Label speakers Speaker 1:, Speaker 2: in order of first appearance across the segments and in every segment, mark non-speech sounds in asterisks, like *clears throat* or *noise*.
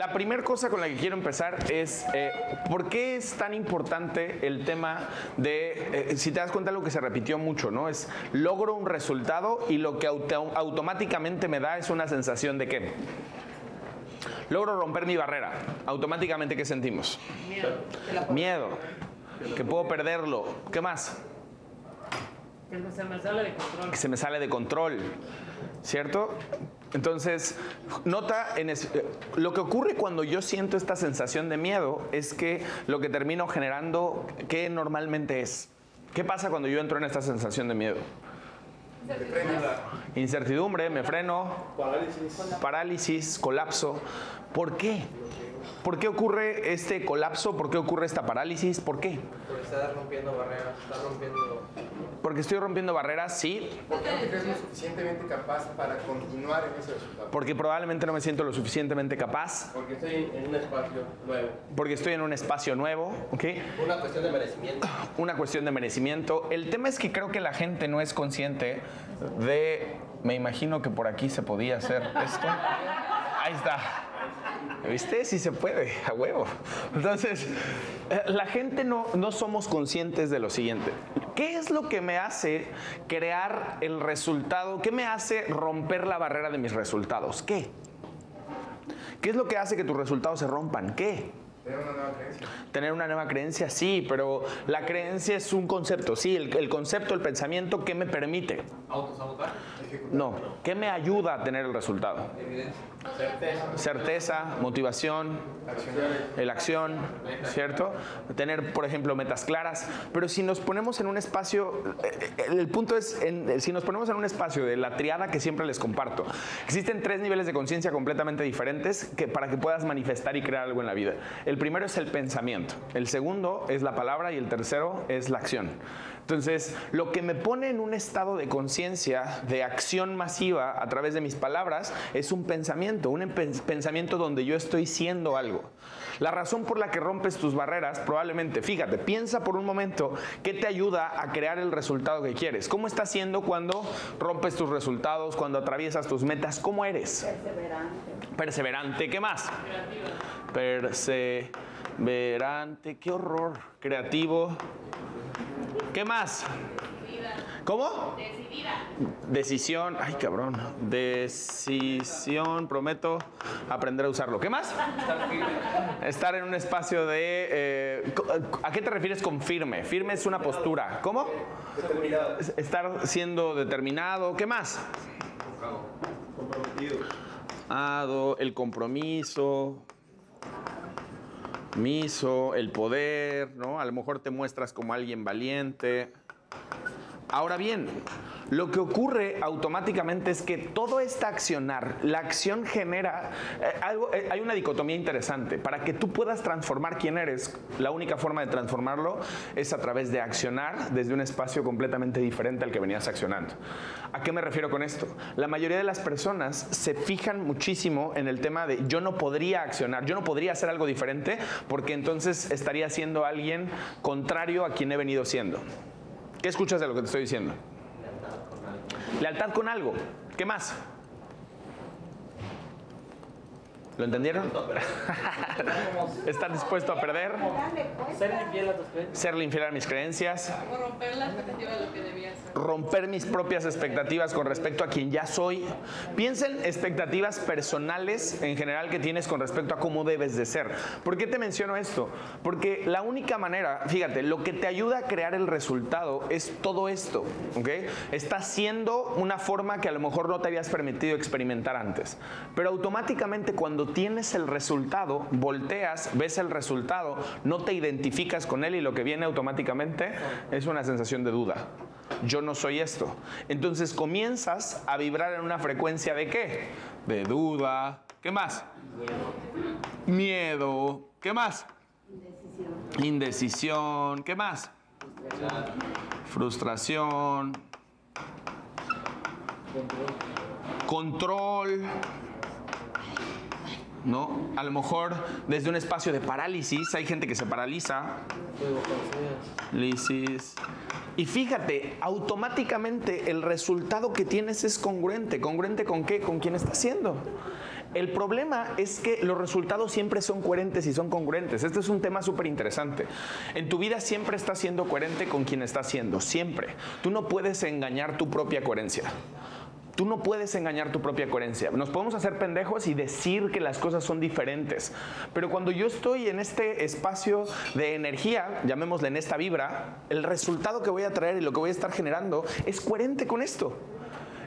Speaker 1: La primera cosa con la que quiero empezar es eh, por qué es tan importante el tema de, eh, si te das cuenta, lo que se repitió mucho, ¿no? Es logro un resultado y lo que auto- automáticamente me da es una sensación de qué. Logro romper mi barrera. Automáticamente, ¿qué sentimos? Miedo. Que puedo perderlo. ¿Qué más?
Speaker 2: Que se me sale de control.
Speaker 1: que se me sale de control, ¿cierto? Entonces, nota, en es- eh, lo que ocurre cuando yo siento esta sensación de miedo es que lo que termino generando, ¿qué normalmente es? ¿Qué pasa cuando yo entro en esta sensación de miedo? Incertidumbre, me freno, parálisis, colapso. ¿Por qué? ¿Por qué ocurre este colapso? ¿Por qué ocurre esta parálisis? ¿Por qué?
Speaker 3: Porque estás rompiendo barreras, estás rompiendo.
Speaker 1: Porque estoy rompiendo barreras, sí,
Speaker 4: Porque no te crees lo suficientemente capaz para continuar en ese resultado.
Speaker 1: porque probablemente no me siento lo suficientemente capaz,
Speaker 3: Porque estoy en un espacio nuevo.
Speaker 1: porque estoy en un espacio nuevo, ¿ok?
Speaker 3: Una cuestión de merecimiento.
Speaker 1: Una cuestión de merecimiento. El tema es que creo que la gente no es consciente de, me imagino que por aquí se podía hacer esto. Ahí está. ¿Viste? Sí se puede, a huevo. Entonces, la gente no, no somos conscientes de lo siguiente. ¿Qué es lo que me hace crear el resultado? ¿Qué me hace romper la barrera de mis resultados? ¿Qué? ¿Qué es lo que hace que tus resultados se rompan? ¿Qué?
Speaker 4: Tener una nueva creencia.
Speaker 1: Tener una nueva creencia, sí, pero la creencia es un concepto, sí, el, el concepto, el pensamiento, ¿qué me permite?
Speaker 3: Autosabotaje.
Speaker 1: No, ¿qué me ayuda a tener el resultado?
Speaker 3: Evidencia. Certeza.
Speaker 1: Certeza, motivación, el acción, ¿cierto? Tener, por ejemplo, metas claras. Pero si nos ponemos en un espacio, eh, eh, el punto es, en- si nos ponemos en un espacio de la triada que siempre les comparto, existen tres niveles de conciencia completamente diferentes que, para que puedas manifestar y crear algo en la vida. El primero es el pensamiento, el segundo es la palabra y el tercero es la acción. Entonces, lo que me pone en un estado de conciencia, de acción masiva a través de mis palabras, es un pensamiento, un pensamiento donde yo estoy siendo algo. La razón por la que rompes tus barreras, probablemente, fíjate, piensa por un momento qué te ayuda a crear el resultado que quieres. ¿Cómo estás siendo cuando rompes tus resultados, cuando atraviesas tus metas? ¿Cómo eres?
Speaker 5: Perseverante.
Speaker 1: Perseverante, ¿qué más? Perseverante, qué horror. Creativo. ¿Qué más? ¿Cómo? Decisión. Ay, cabrón. Decisión, prometo aprender a usarlo. ¿Qué más? Estar en un espacio de... eh, co- ¿A qué te refieres con firme? Firme es una postura. ¿Cómo?
Speaker 3: Determinado.
Speaker 1: Estar siendo determinado. ¿Qué más?
Speaker 3: Comprometido.
Speaker 1: El compromiso, miso, el poder, ¿no? A lo mejor te muestras como alguien valiente. Ahora bien, lo que ocurre automáticamente es que todo este accionar, la acción genera eh, algo, eh, hay una dicotomía interesante. Para que tú puedas transformar quién eres, la única forma de transformarlo es a través de accionar desde un espacio completamente diferente al que venías accionando. ¿A qué me refiero con esto? La mayoría de las personas se fijan muchísimo en el tema de yo no podría accionar, yo no podría hacer algo diferente porque entonces estaría siendo alguien contrario a quien he venido siendo. ¿Qué escuchas de lo que te estoy diciendo? Lealtad con algo. ¿Qué más? ¿Lo entendieron? Estar *laughs* dispuesto a perder,
Speaker 5: Dale, pues.
Speaker 2: Ser infiel a tus creencias.
Speaker 1: serle infiel a mis creencias,
Speaker 6: O romper la expectativa de lo que debía ser.
Speaker 1: romper mis propias expectativas con respecto a quien ya soy. Piensen expectativas personales en general que tienes con respecto a cómo debes de ser. ¿Por qué te menciono esto? Porque la única manera, fíjate, lo que te ayuda a crear el resultado es todo esto, ¿ok? Está siendo una forma que a lo mejor no te habías permitido experimentar antes. Pero automáticamente cuando tienes el resultado, volteas, ves el resultado, no te identificas con él y lo que viene automáticamente es una sensación de duda yo no soy esto. Entonces comienzas a vibrar en una frecuencia de qué? De duda. ¿Qué más? Miedo. ¿Qué más?
Speaker 5: Indecisión.
Speaker 1: Indecisión. ¿Qué más? Frustración. Control. ¿No? A lo mejor desde un espacio de parálisis, hay gente que se paraliza. Lisis. Y fíjate, automáticamente el resultado que tienes es congruente. ¿Congruente con qué? Con quién está haciendo. El problema es que los resultados siempre son coherentes y son congruentes. Este es un tema súper interesante. En tu vida siempre estás siendo coherente con quien estás siendo, siempre. Tú no puedes engañar tu propia coherencia. Tú no puedes engañar tu propia coherencia. Nos podemos hacer pendejos y decir que las cosas son diferentes. Pero cuando yo estoy en este espacio de energía, llamémosle en esta vibra, el resultado que voy a traer y lo que voy a estar generando es coherente con esto.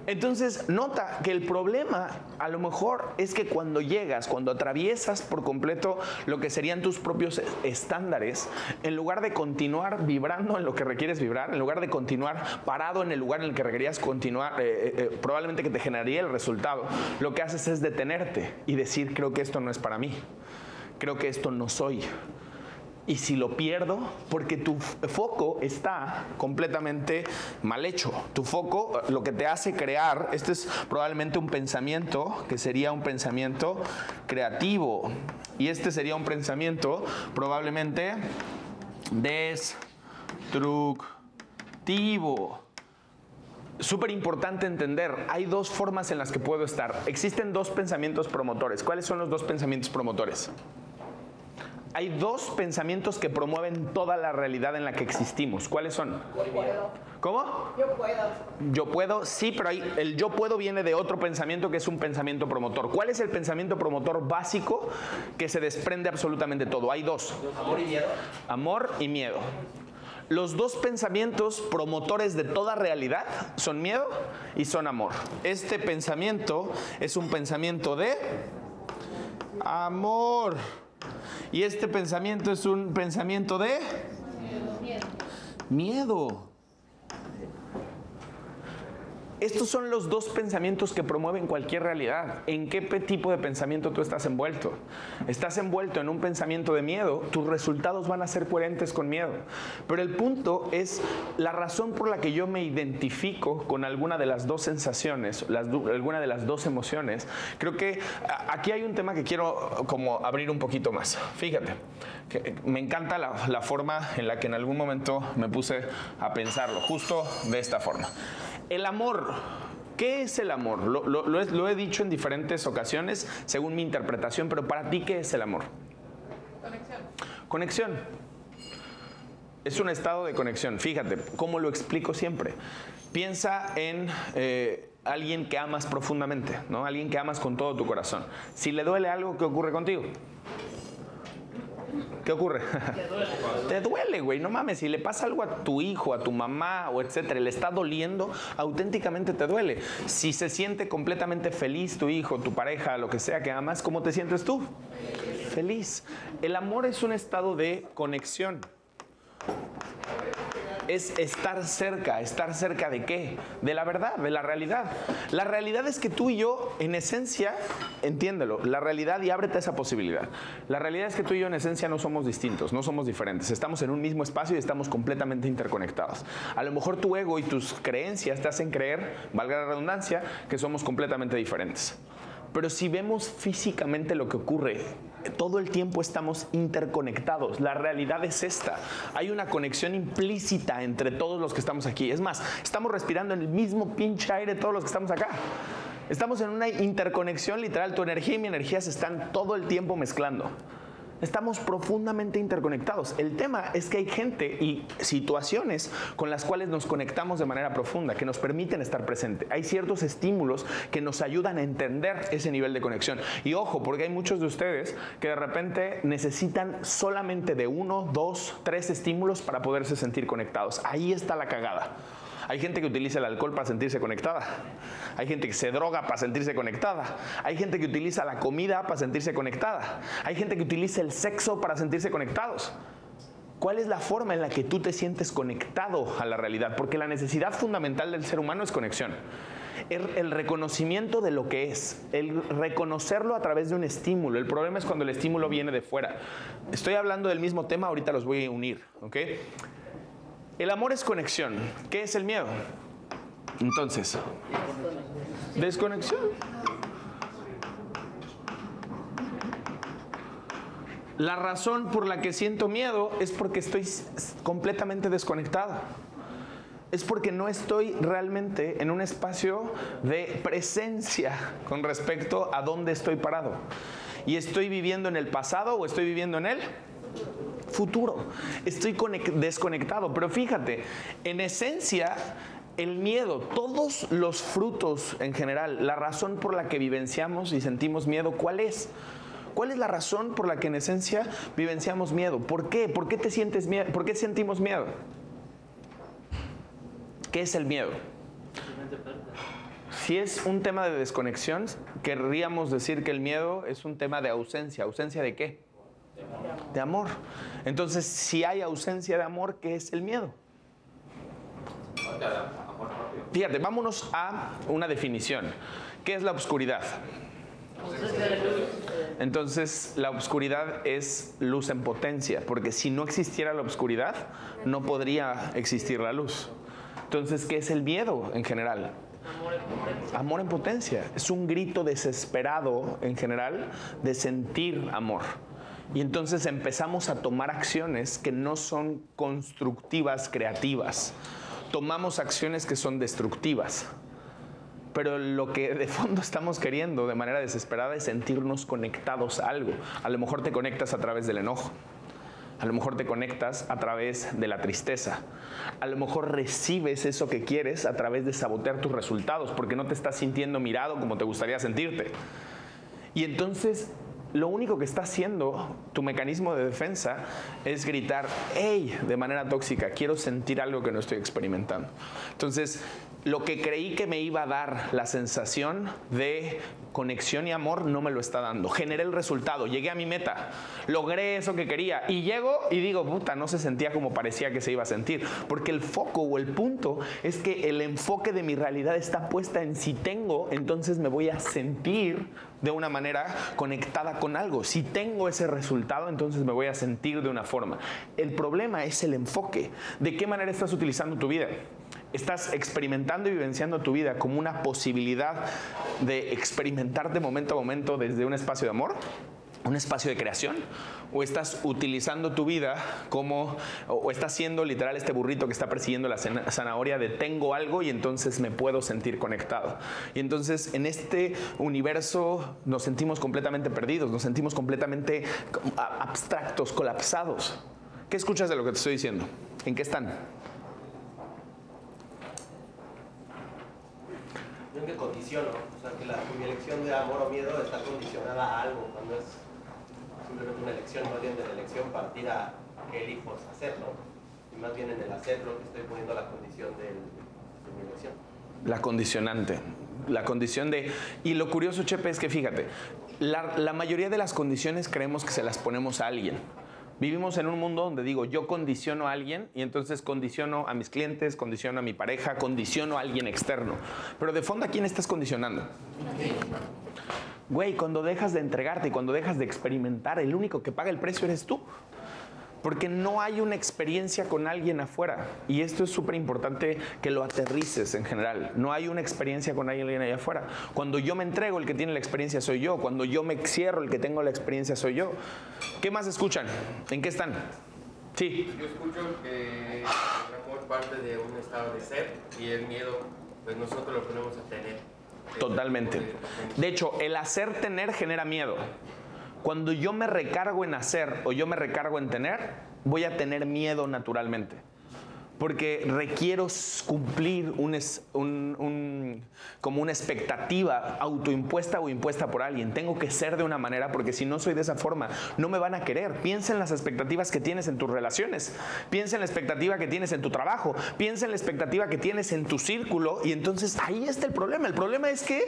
Speaker 1: Entonces, nota que el problema a lo mejor es que cuando llegas, cuando atraviesas por completo lo que serían tus propios estándares, en lugar de continuar vibrando en lo que requieres vibrar, en lugar de continuar parado en el lugar en el que requerías continuar, eh, eh, eh, probablemente que te generaría el resultado, lo que haces es detenerte y decir, creo que esto no es para mí, creo que esto no soy y si lo pierdo, porque tu foco está completamente mal hecho. Tu foco lo que te hace crear, este es probablemente un pensamiento que sería un pensamiento creativo. Y este sería un pensamiento probablemente destructivo. Súper importante entender, hay dos formas en las que puedo estar. Existen dos pensamientos promotores. ¿Cuáles son los dos pensamientos promotores? Hay dos pensamientos que promueven toda la realidad en la que existimos. ¿Cuáles son?
Speaker 5: Yo puedo.
Speaker 1: ¿Cómo?
Speaker 5: Yo puedo.
Speaker 1: Yo puedo, sí, pero hay, el yo puedo viene de otro pensamiento que es un pensamiento promotor. ¿Cuál es el pensamiento promotor básico que se desprende absolutamente todo? Hay dos.
Speaker 3: Amor y miedo.
Speaker 1: Amor y miedo. Los dos pensamientos promotores de toda realidad son miedo y son amor. Este pensamiento es un pensamiento de amor. Y este pensamiento es un pensamiento de miedo. Estos son los dos pensamientos que promueven cualquier realidad. ¿En qué tipo de pensamiento tú estás envuelto? Estás envuelto en un pensamiento de miedo, tus resultados van a ser coherentes con miedo. Pero el punto es la razón por la que yo me identifico con alguna de las dos sensaciones, alguna de las dos emociones. Creo que aquí hay un tema que quiero como abrir un poquito más. Fíjate, que me encanta la, la forma en la que en algún momento me puse a pensarlo, justo de esta forma. El amor. ¿Qué es el amor? Lo, he, dicho en diferentes ocasiones según mi interpretación, pero para ti, ¿qué es el amor?
Speaker 6: Conexión.
Speaker 1: Conexión. Es un estado de conexión. Fíjate, ¿cómo lo explico siempre? Piensa en eh, alguien que amas profundamente, ¿no? Alguien que amas con todo tu corazón. Si le duele algo, ¿qué ocurre contigo? ¿Qué ocurre? *laughs* Te duele. Güey. No mames. Si le pasa algo a tu hijo, a tu mamá o etcétera, le está doliendo, auténticamente te duele. Si se siente completamente feliz tu hijo, tu pareja, lo que sea que amas, ¿cómo te sientes tú? Feliz. El amor es un estado de conexión es estar cerca. ¿Estar cerca de qué? De la verdad, de la realidad. La realidad es que tú y yo, en esencia, entiéndelo, la realidad y ábrete esa posibilidad. La realidad es que tú y yo, en esencia, no somos distintos, no somos diferentes. Estamos en un mismo espacio y estamos completamente interconectados. A lo mejor tu ego y tus creencias te hacen creer, valga la redundancia, que somos completamente diferentes. Pero si vemos físicamente lo que ocurre, todo el tiempo estamos interconectados. La realidad es esta. Hay una conexión implícita entre todos los que estamos aquí. Es más, estamos respirando en el mismo pinche aire todos los que estamos acá. Estamos en una interconexión literal. Tu energía y mi energía se están todo el tiempo mezclando. Estamos profundamente interconectados. El tema es que hay gente y situaciones con las cuales nos conectamos de manera profunda, que nos permiten estar presente. Hay ciertos estímulos que nos ayudan a entender ese nivel de conexión. Y ojo, porque hay muchos de ustedes que de repente necesitan solamente de uno, dos, tres estímulos para poderse sentir conectados. Ahí está la cagada. Hay gente que utiliza el alcohol para sentirse conectada. Hay gente que se droga para sentirse conectada. Hay gente que utiliza la comida para sentirse conectada. Hay gente que utiliza el sexo para sentirse conectados. ¿Cuál es la forma en la que tú te sientes conectado a la realidad? Porque la necesidad fundamental del ser humano es conexión. El, el, reconocimiento de lo que es, el reconocerlo a través de un estímulo. El problema es cuando el estímulo viene de fuera. Estoy hablando del mismo tema, ahorita los voy a unir, ¿ok? El amor es conexión. ¿Qué es el miedo? Entonces, desconexión. La razón por la que siento miedo es porque estoy completamente desconectado. es porque no estoy realmente en un espacio de presencia con respecto a dónde estoy parado. Y estoy viviendo en el pasado o estoy viviendo en el futuro. Estoy conec- desconectado. Pero fíjate, en esencia, el miedo, todos los frutos en general, la razón por la que vivenciamos y sentimos miedo, ¿cuál es? ¿Cuál es la razón por la que en esencia vivenciamos miedo? ¿Por qué? ¿Por qué te sientes miedo? ¿Por qué sentimos miedo? ¿Qué es el miedo? Si es un tema de desconexión, querríamos decir que el miedo es un tema de ausencia. ¿Ausencia de qué? De amor. Entonces, si hay ausencia de amor, ¿qué es el miedo? Fíjate, vámonos a una definición. ¿Qué es la oscuridad? Entonces, la oscuridad es luz en potencia, porque si no existiera la oscuridad, no podría existir la luz. Entonces, ¿qué es el miedo en general? Amor en potencia. Es un grito desesperado en general de sentir amor. Y entonces empezamos a tomar acciones que no son constructivas, creativas. Tomamos acciones que son destructivas. Pero lo que de fondo estamos queriendo de manera desesperada es sentirnos conectados a algo. A lo mejor te conectas a través del enojo. A lo mejor te conectas a través de la tristeza. A lo mejor recibes eso que quieres a través de sabotear tus resultados porque no te estás sintiendo mirado como te gustaría sentirte. Y entonces lo único que está haciendo tu mecanismo de defensa es gritar, hey, de manera tóxica, quiero sentir algo que no estoy experimentando. Entonces, lo que creí que me iba a dar la sensación de conexión y amor no me lo está dando. Generé el resultado, llegué a mi meta, logré eso que quería y llego y digo, puta, no se sentía como parecía que se iba a sentir. Porque el foco o el punto es que el enfoque de mi realidad está puesta en si tengo, entonces me voy a sentir de una manera conectada con algo. Si tengo ese resultado, entonces me voy a sentir de una forma. El problema es el enfoque. ¿De qué manera estás utilizando tu vida? ¿Estás experimentando y vivenciando tu vida como una posibilidad de experimentar de momento a momento desde un espacio de amor? ¿Un espacio de creación? ¿O estás utilizando tu vida como, o estás siendo literal este burrito que está persiguiendo la zana- zanahoria de tengo algo y entonces me puedo sentir conectado? Y entonces en este universo nos sentimos completamente perdidos, nos sentimos completamente abstractos, colapsados. ¿Qué escuchas de lo que te estoy diciendo? ¿En qué están?
Speaker 3: En que condiciono, o sea, que la, mi elección de amor o miedo está condicionada a algo, cuando es simplemente una elección, más bien de la elección partir a qué elijo hacer, ¿no? Y más bien en el hacerlo que estoy poniendo la condición del- de mi elección.
Speaker 1: La condicionante. La condición de... Y lo curioso, Chepe, es que fíjate, la, la mayoría de las condiciones creemos que se las ponemos a alguien. Vivimos en un mundo donde digo, yo condiciono a alguien y entonces condiciono a mis clientes, condiciono a mi pareja, condiciono a alguien externo. Pero de fondo, ¿a quién estás condicionando? Güey, cuando dejas de entregarte y cuando dejas de experimentar, el único que paga el precio eres tú. Porque no hay una experiencia con alguien afuera. Y esto es súper importante que lo aterrices en general. No hay una experiencia con alguien allá afuera. Cuando yo me entrego, el que tiene la experiencia soy yo. Cuando yo me cierro, el que tengo la experiencia soy yo. ¿Qué más escuchan? ¿En qué están? Sí.
Speaker 4: Yo escucho que el amor parte de un estado de ser y el miedo, pues nosotros lo ponemos a tener.
Speaker 1: Totalmente. De hecho, el hacer tener genera miedo. Cuando yo me recargo en hacer o yo me recargo en tener, voy a tener miedo naturalmente. Porque requiero cumplir un un- un- como una expectativa autoimpuesta o impuesta por alguien. Tengo que ser de una manera porque si no soy de esa forma, no me van a querer. Piensa en las expectativas que tienes en tus relaciones. Piensa en la expectativa que tienes en tu trabajo. Piensa en la expectativa que tienes en tu círculo. Y entonces ahí está el problema. El problema es que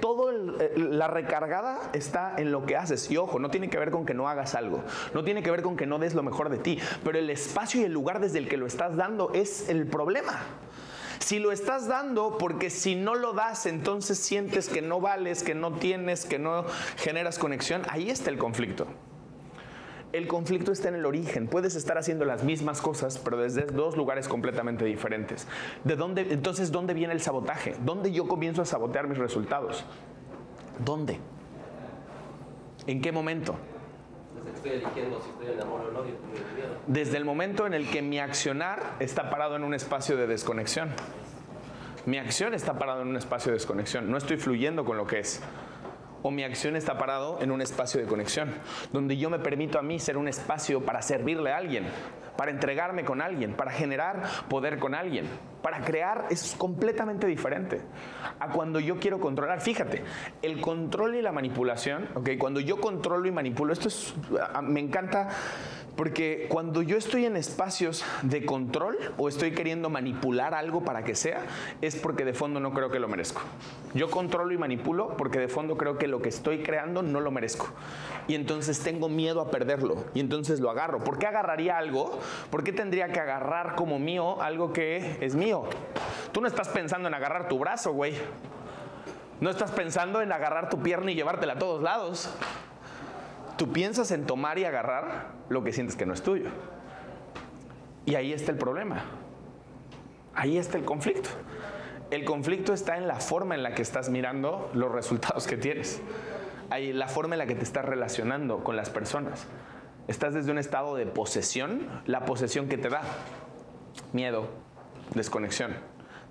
Speaker 1: todo la recargada está en lo que haces. Y ojo, no tiene que ver con que no hagas algo. No tiene que ver con que no des lo mejor de ti. Pero el espacio y el lugar desde el que lo estás dando es el problema. Si lo estás dando, porque si no lo das, entonces sientes que no vales, que no tienes, que no generas conexión, ahí está el conflicto. El conflicto está en el origen. Puedes estar haciendo las mismas cosas, pero desde dos lugares completamente diferentes. ¿De dónde, entonces, ¿dónde viene el sabotaje? ¿Dónde yo comienzo a sabotear mis resultados? ¿Dónde? ¿En qué momento?
Speaker 3: Desde el
Speaker 1: momento en el que mi accionar está parado en un espacio de desconexión. Mi acción está parado en un espacio de desconexión. No estoy fluyendo con lo que es. O mi acción está parado en un espacio de conexión, donde yo me permito a mí ser un espacio para servirle a alguien, para entregarme con alguien, para generar poder con alguien, para crear es completamente diferente a cuando yo quiero controlar. Fíjate, el control y la manipulación, ¿ok? Cuando yo controlo y manipulo, esto es, a- me encanta porque cuando yo estoy en espacios de control o estoy queriendo manipular algo para que sea, es porque de fondo no creo que lo merezco. Yo controlo y manipulo porque de fondo creo que lo que estoy creando no lo merezco. Y entonces tengo miedo a perderlo y entonces lo agarro. ¿Por qué agarraría algo? ¿Por qué tendría que agarrar como mío algo que es mío? Tú no estás pensando en agarrar tu brazo, güey. No estás pensando en agarrar tu pierna y llevártela a todos lados. Tú piensas en tomar y agarrar lo que sientes que no es tuyo. Y ahí está el problema. Ahí está el conflicto. El conflicto está en la forma en la que estás mirando los resultados que tienes. Ahí la forma en la que te estás relacionando con las personas. Estás desde un estado de posesión, la posesión que te da miedo, desconexión.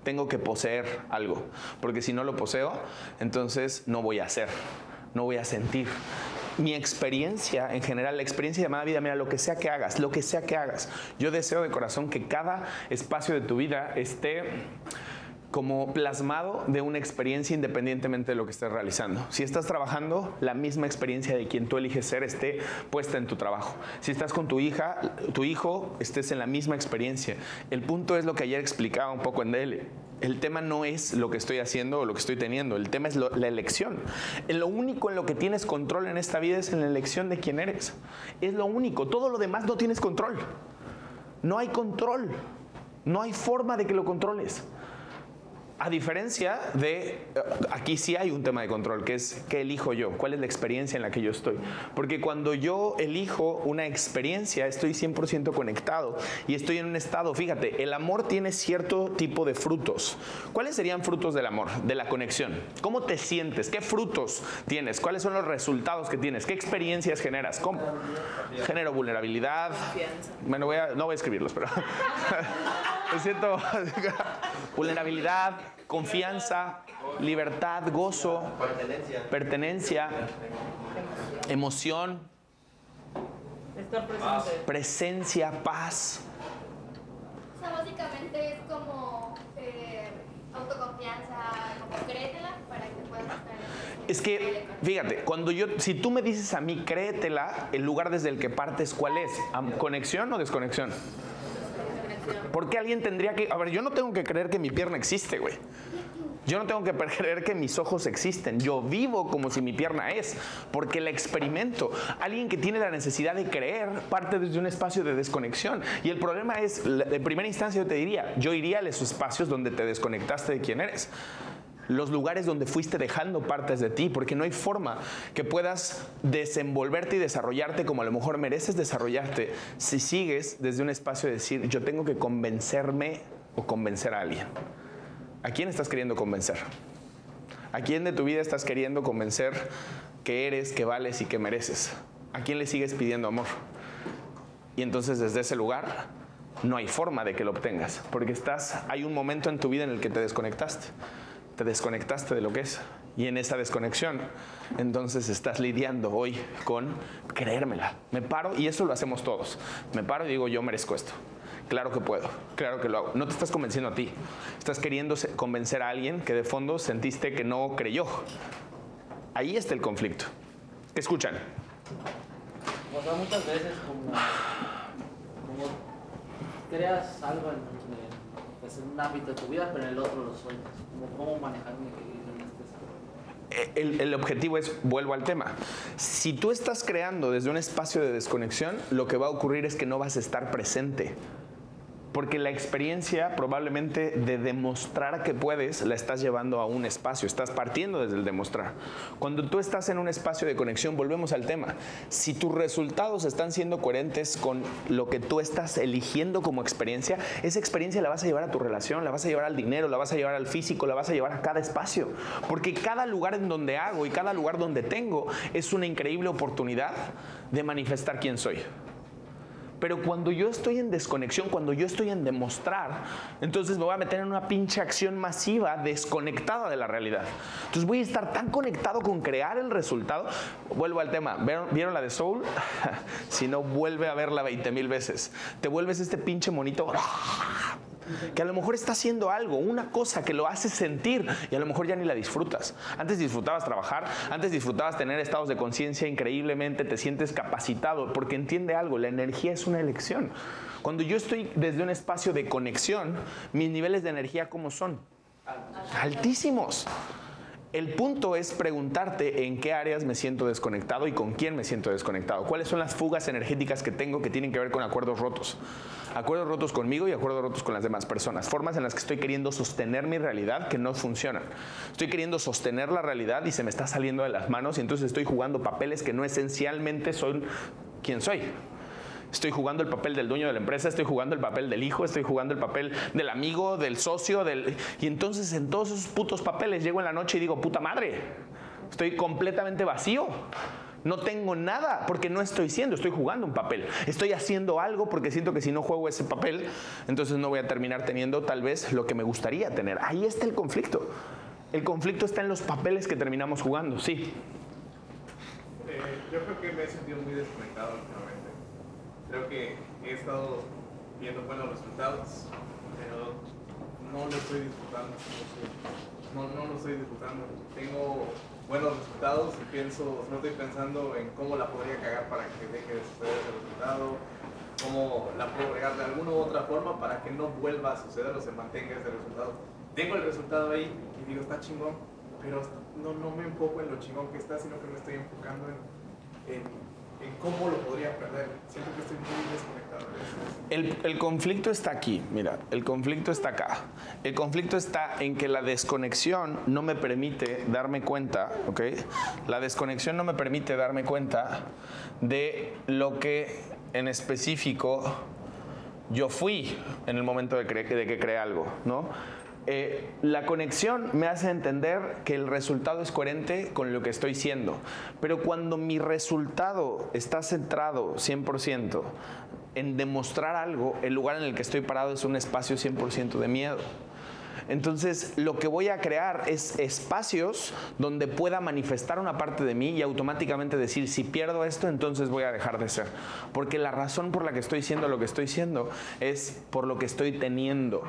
Speaker 1: Tengo que poseer algo, porque si no lo poseo, entonces no voy a hacer, no voy a sentir. Mi experiencia en general, la experiencia llamada vida, mira, lo que sea que hagas, lo que sea que hagas, yo deseo de corazón que cada espacio de tu vida esté como plasmado de una experiencia independientemente de lo que estés realizando. Si estás trabajando, la misma experiencia de quien tú eliges ser esté puesta en tu trabajo. Si estás con tu hija, tu hijo, estés en la misma experiencia. El punto es lo que ayer explicaba un poco en DL. El tema no es lo que estoy haciendo o lo que estoy teniendo, el tema es la elección. Lo único en lo que tienes control en esta vida es en la elección de quién eres. Es lo único, todo lo demás no tienes control. No hay control. No hay forma de que lo controles. A diferencia de, eh, aquí sí hay un tema de control, que es qué elijo yo, cuál es la experiencia en la que yo estoy. Porque cuando yo elijo una experiencia, estoy 100% conectado y estoy en un estado, fíjate, el amor tiene cierto tipo de frutos. ¿Cuáles serían frutos del amor, de la conexión? ¿Cómo te sientes? ¿Qué frutos tienes? ¿Cuáles son los resultados que tienes? ¿Qué experiencias generas? ¿Cómo? Genero vulnerabilidad. Bueno, voy a- no voy a escribirlos, pero *laughs* me siento *laughs* vulnerabilidad, confianza, libertad, gozo,
Speaker 3: Pertenencia.
Speaker 1: emoción, presencia, paz.
Speaker 7: O sea, básicamente es como eh, autoconfianza, como créetela para que puedas estar en
Speaker 1: Es que, fíjate, cuando yo, si tú me dices a mí, créetela, el lugar desde el que partes, ¿cuál es? ¿Conexión o desconexión? ¿Por qué alguien tendría que.? A ver, yo no tengo que creer que mi pierna existe, güey. Yo no tengo que *laughs* creer que mis ojos existen. Yo vivo como si mi pierna es, porque la experimento. Alguien que tiene la necesidad de creer parte desde un espacio de desconexión. Y el problema es, en primera instancia yo te diría, yo iría a esos espacios donde te desconectaste de quién eres. Los lugares donde fuiste dejando partes de ti, porque no hay forma que puedas desenvolverte y desarrollarte como a lo mejor mereces desarrollarte si sigues desde un espacio de decir, yo tengo que convencerme o convencer a alguien. ¿A quién estás queriendo convencer? ¿A quién de tu vida estás queriendo convencer que eres, que vales y que mereces? ¿A quién le sigues pidiendo amor? Y entonces desde ese lugar no hay forma de que lo obtengas, porque estás, hay un momento en tu vida en el que te desconectaste. Te desconectaste de lo que es. Y en esa desconexión, entonces estás lidiando hoy con creérmela. Me paro y eso lo hacemos todos. Me paro y digo, yo merezco esto. Claro que puedo, claro que lo hago. No te estás convenciendo a ti. Estás queriendo convencer a alguien que de fondo sentiste que no creyó. Ahí está el conflicto. ¿Qué escuchan?
Speaker 2: Creas pues, en un ámbito de tu vida, pero en el otro lo sueltas. Como cómo manejar un equilibrio en este aspecto.
Speaker 1: el, el objetivo es, vuelvo al tema, si tú estás creando desde un espacio de desconexión, lo que va a ocurrir es que no vas a estar presente. Porque la experiencia probablemente de demostrar que puedes la estás llevando a un espacio, estás partiendo desde el demostrar. Cuando tú estás en un espacio de conexión, volvemos al tema, si tus resultados están siendo coherentes con lo que tú estás eligiendo como experiencia, esa experiencia la vas a llevar a tu relación, la vas a llevar al dinero, la vas a llevar al físico, la vas a llevar a cada espacio. Porque cada lugar en donde hago y cada lugar donde tengo es una increíble oportunidad de manifestar quién soy. Pero cuando yo estoy en desconexión, cuando yo estoy en demostrar, entonces me voy a meter en una pinche acción masiva desconectada de la realidad. Entonces voy a estar tan conectado con crear el resultado. Vuelvo al tema. ¿Vieron, ¿vieron la de Soul? *laughs* si no, vuelve a verla 20 mil veces. Te vuelves este pinche monito que a lo mejor está haciendo algo, una cosa que lo hace sentir y a lo mejor ya ni la disfrutas. Antes disfrutabas trabajar, antes disfrutabas tener estados de conciencia increíblemente, te sientes capacitado porque entiende algo, la energía es una elección. Cuando yo estoy desde un espacio de conexión, mis niveles de energía ¿cómo son? Altísimos. El punto es preguntarte en qué áreas me siento desconectado y con quién me siento desconectado. ¿Cuáles son las fugas energéticas que tengo que tienen que ver con acuerdos rotos? Acuerdos rotos conmigo y acuerdos rotos con las demás personas. Formas en las que estoy queriendo sostener mi realidad que no funcionan. Estoy queriendo sostener la realidad y se me está saliendo de las manos y entonces estoy jugando papeles que no esencialmente son quien soy. Estoy jugando el papel del dueño de la empresa, estoy jugando el papel del hijo, estoy jugando el papel del amigo, del socio, del... Y entonces en todos esos putos papeles llego en la noche y digo, puta madre, estoy completamente vacío. No tengo nada porque no estoy siendo, estoy jugando un papel. Estoy haciendo algo porque siento que si no juego ese papel, entonces no voy a terminar teniendo tal vez lo que me gustaría tener. Ahí está el conflicto. El conflicto está en los papeles que terminamos jugando, sí.
Speaker 8: Eh, yo creo que me he sentido muy desconectado últimamente. Creo que he estado viendo buenos resultados, pero no lo estoy disfrutando. No, no lo estoy disfrutando. Tengo buenos resultados y pienso, no estoy pensando en cómo la podría cagar para que deje de suceder ese resultado, cómo la puedo regar de alguna u otra forma para que no vuelva a suceder o se mantenga ese resultado. Tengo el resultado ahí y digo, está chingón, pero no, no me enfoco en lo chingón que está, sino que me estoy enfocando en, en, cómo lo podría perder. Siento que estoy muy desconectado.
Speaker 1: El, el, conflicto está aquí, mira, el conflicto está acá. El conflicto está en que la desconexión no me permite darme cuenta, ¿ok? La desconexión no me permite darme cuenta de lo que en específico yo fui en el momento de, cre de que creé algo, ¿no? Eh, la conexión me hace entender que el resultado es coherente con lo que estoy siendo. Pero cuando mi resultado está centrado 100% en demostrar algo, el lugar en el que estoy parado es un espacio 100% de miedo. Entonces, lo que voy a crear es espacios donde pueda manifestar una parte de mí y automáticamente decir, si pierdo esto, entonces voy a dejar de ser. Porque la razón por la que estoy siendo lo que estoy siendo es por lo que estoy teniendo.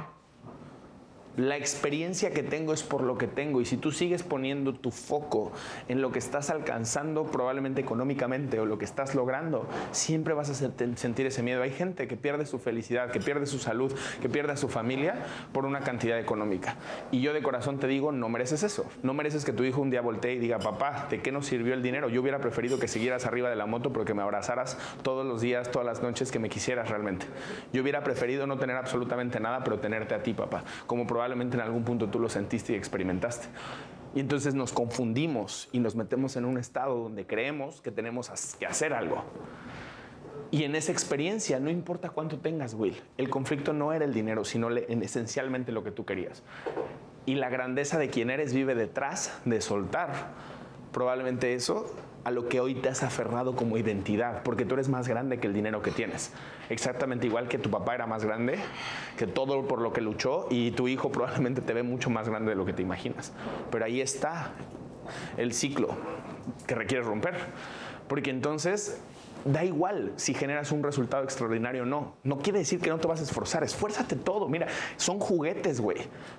Speaker 1: La experiencia que tengo es por lo que tengo y si tú sigues poniendo tu foco en lo que estás alcanzando probablemente económicamente o lo que estás logrando, siempre vas a sentir ese miedo. Hay gente que pierde su felicidad, que pierde su salud, que pierde a su familia por una cantidad económica. Y yo de corazón te digo, no mereces eso. No mereces que tu hijo un día voltee y diga, papá, ¿de qué nos sirvió el dinero? Yo hubiera preferido que siguieras arriba de la moto porque me abrazaras todos los días, todas las noches que me quisieras realmente. Yo hubiera preferido no tener absolutamente nada, pero tenerte a ti, papá. Como probablemente en algún punto tú lo sentiste y experimentaste. Y entonces nos confundimos y nos metemos en un estado donde creemos que tenemos que hacer algo. Y en esa experiencia, no importa cuánto tengas, Will, el conflicto no era el dinero, sino en esencialmente lo que tú querías. Y la grandeza de quien eres vive detrás de soltar. Probablemente eso a lo que hoy te has aferrado como identidad, porque tú eres más grande que el dinero que tienes. Exactamente igual que tu papá era más grande, que todo por lo que luchó, y tu hijo probablemente te ve mucho más grande de lo que te imaginas. Pero ahí está el ciclo que requieres romper, porque entonces da igual si generas un resultado extraordinario o no. No quiere decir que no te vas a esforzar. Esfuérzate todo. Mira, son juguetes, güey.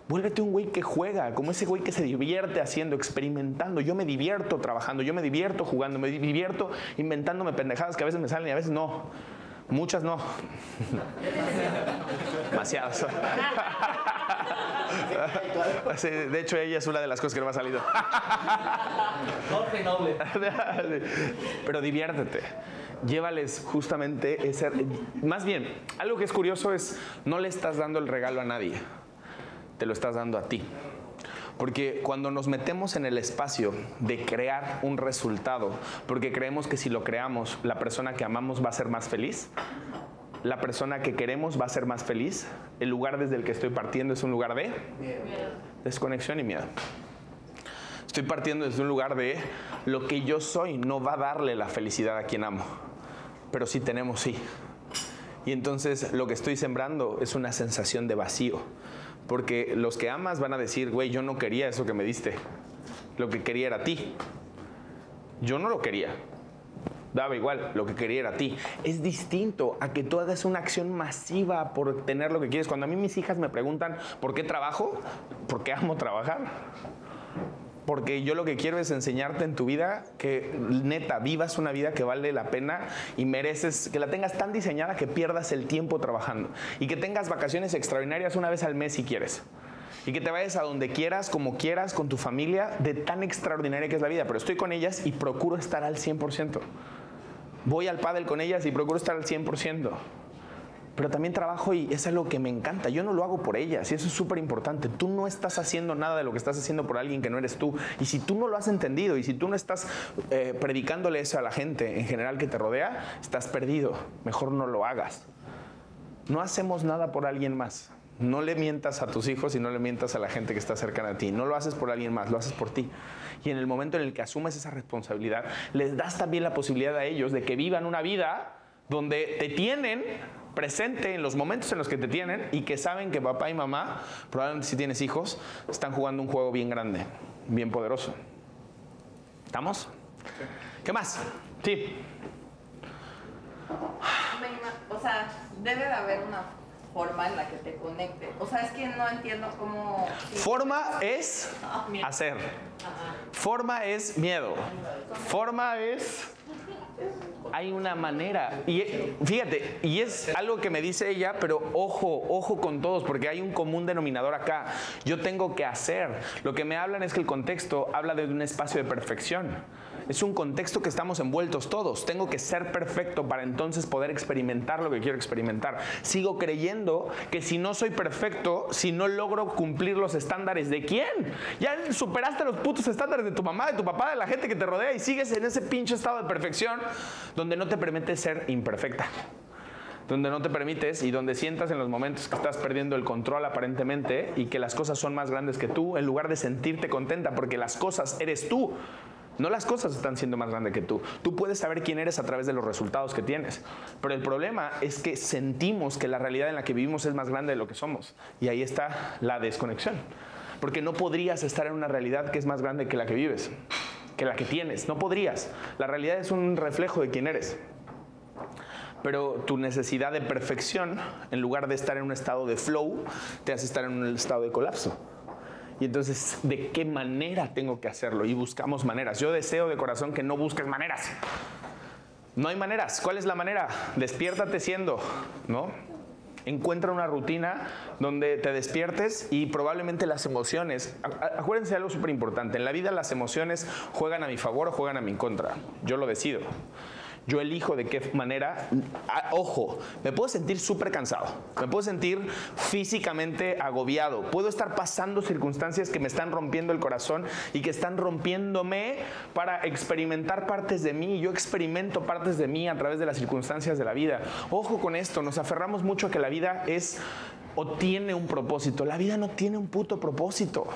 Speaker 1: Vuélvete un güey que juega, como ese güey que se divierte haciendo, experimentando. Yo me divierto trabajando, yo me divierto jugando, me divierto inventándome pendejadas que a veces me salen y a veces no. Muchas no. *laughs* Demasiadas. *laughs* Sí, de hecho, ella es una de las cosas que no me ha salido.
Speaker 2: Jorge Noble. *laughs*
Speaker 1: Pero diviértete. Llévales justamente ese... Más bien, algo que es curioso es, no le estás dando el regalo a nadie, te lo estás dando a ti. Porque cuando nos metemos en el espacio de crear un resultado, porque creemos que si lo creamos, la persona que amamos va a ser más feliz, la persona que queremos va a ser más feliz, el lugar desde el que estoy partiendo es un lugar de desconexión y miedo. Estoy partiendo desde un lugar de lo que yo soy no va a darle la felicidad a quien amo, pero sí tenemos sí. Y entonces lo que estoy sembrando es una sensación de vacío, porque los que amas van a decir, güey, yo no quería eso que me diste, lo que quería era ti. Yo no lo quería, daba igual, lo que quería era ti. Es distinto a que tú hagas una acción masiva por tener lo que quieres. Cuando a mí mis hijas me preguntan por qué trabajo, porque amo trabajar. Porque yo lo que quiero es enseñarte en tu vida que neta vivas una vida que vale la pena y mereces que la tengas tan diseñada que pierdas el tiempo trabajando y que tengas vacaciones extraordinarias una vez al mes si quieres. Y que te vayas a donde quieras, como quieras, con tu familia, de tan extraordinaria que es la vida. Pero estoy con ellas y procuro estar al 100%. Voy al pádel con ellas y procuro estar al 100% pero también trabajo y es algo que me encanta. Yo no lo hago por ellas y eso es súper importante. Tú no estás haciendo nada de lo que estás haciendo por alguien que no eres tú. Y si tú no lo has entendido y si tú no estás eh, predicándole eso a la gente en general que te rodea, estás perdido. Mejor no lo hagas. No hacemos nada por alguien más. No le mientas a tus hijos y no le mientas a la gente que está cercana a ti. No lo haces por alguien más, lo haces por ti. Y en el momento en el que asumes esa responsabilidad, les das también la posibilidad a ellos de que vivan una vida donde te tienen presente en los momentos en los que te tienen y que saben que papá y mamá, probablemente si tienes hijos, están jugando un juego bien grande, bien poderoso. ¿Estamos? ¿Qué más? Sí.
Speaker 9: O sea, debe de haber una forma en la que te conecte. O sea, es que no entiendo cómo...
Speaker 1: Forma es hacer. Forma es miedo. Forma es hay una manera. Y fíjate, y es algo que me dice ella, pero ojo, ojo con todos, porque hay un común denominador acá. Yo tengo que hacer. Lo que me hablan es que el contexto habla de un espacio de perfección. Es un contexto que estamos envueltos todos. Tengo que ser perfecto para entonces poder experimentar lo que quiero experimentar. Sigo creyendo que si no soy perfecto, si no logro cumplir los estándares de quién, ya superaste los putos estándares de tu mamá, de tu papá, de la gente que te rodea y sigues en ese pinche estado de perfección donde no te permite ser imperfecta donde no te permites y donde sientas en los momentos que estás perdiendo el control aparentemente y que las cosas son más grandes que tú, en lugar de sentirte contenta porque las cosas eres tú. No las cosas están siendo más grandes que tú. Tú puedes saber quién eres a través de los resultados que tienes. Pero el problema es que sentimos que la realidad en la que vivimos es más grande de lo que somos. Y ahí está la desconexión. Porque no podrías estar en una realidad que es más grande que la que vives que la que tienes. No podrías. La realidad es un reflejo de quién eres. Pero tu necesidad de perfección, en lugar de estar en un estado de flow, te hace estar en un estado de colapso. Y entonces, *laughs* ¿de qué manera tengo que hacerlo? Y buscamos maneras. Yo deseo de corazón que no busques maneras. No hay maneras. ¿Cuál es la manera? Despiértate siendo, ¿no? encuentra una rutina donde te despiertes y probablemente las emociones, acuérdense de algo súper importante, en la vida las emociones juegan a mi favor o juegan a mi contra, yo lo decido. Yo elijo de qué manera, ojo, me puedo sentir súper cansado, me puedo sentir físicamente agobiado, puedo estar pasando circunstancias que me están rompiendo el corazón y que están rompiéndome para experimentar partes de mí. Yo experimento partes de mí a través de las circunstancias de la vida. Ojo con esto, nos aferramos mucho a que la vida es o tiene un propósito. La vida no tiene un puto propósito.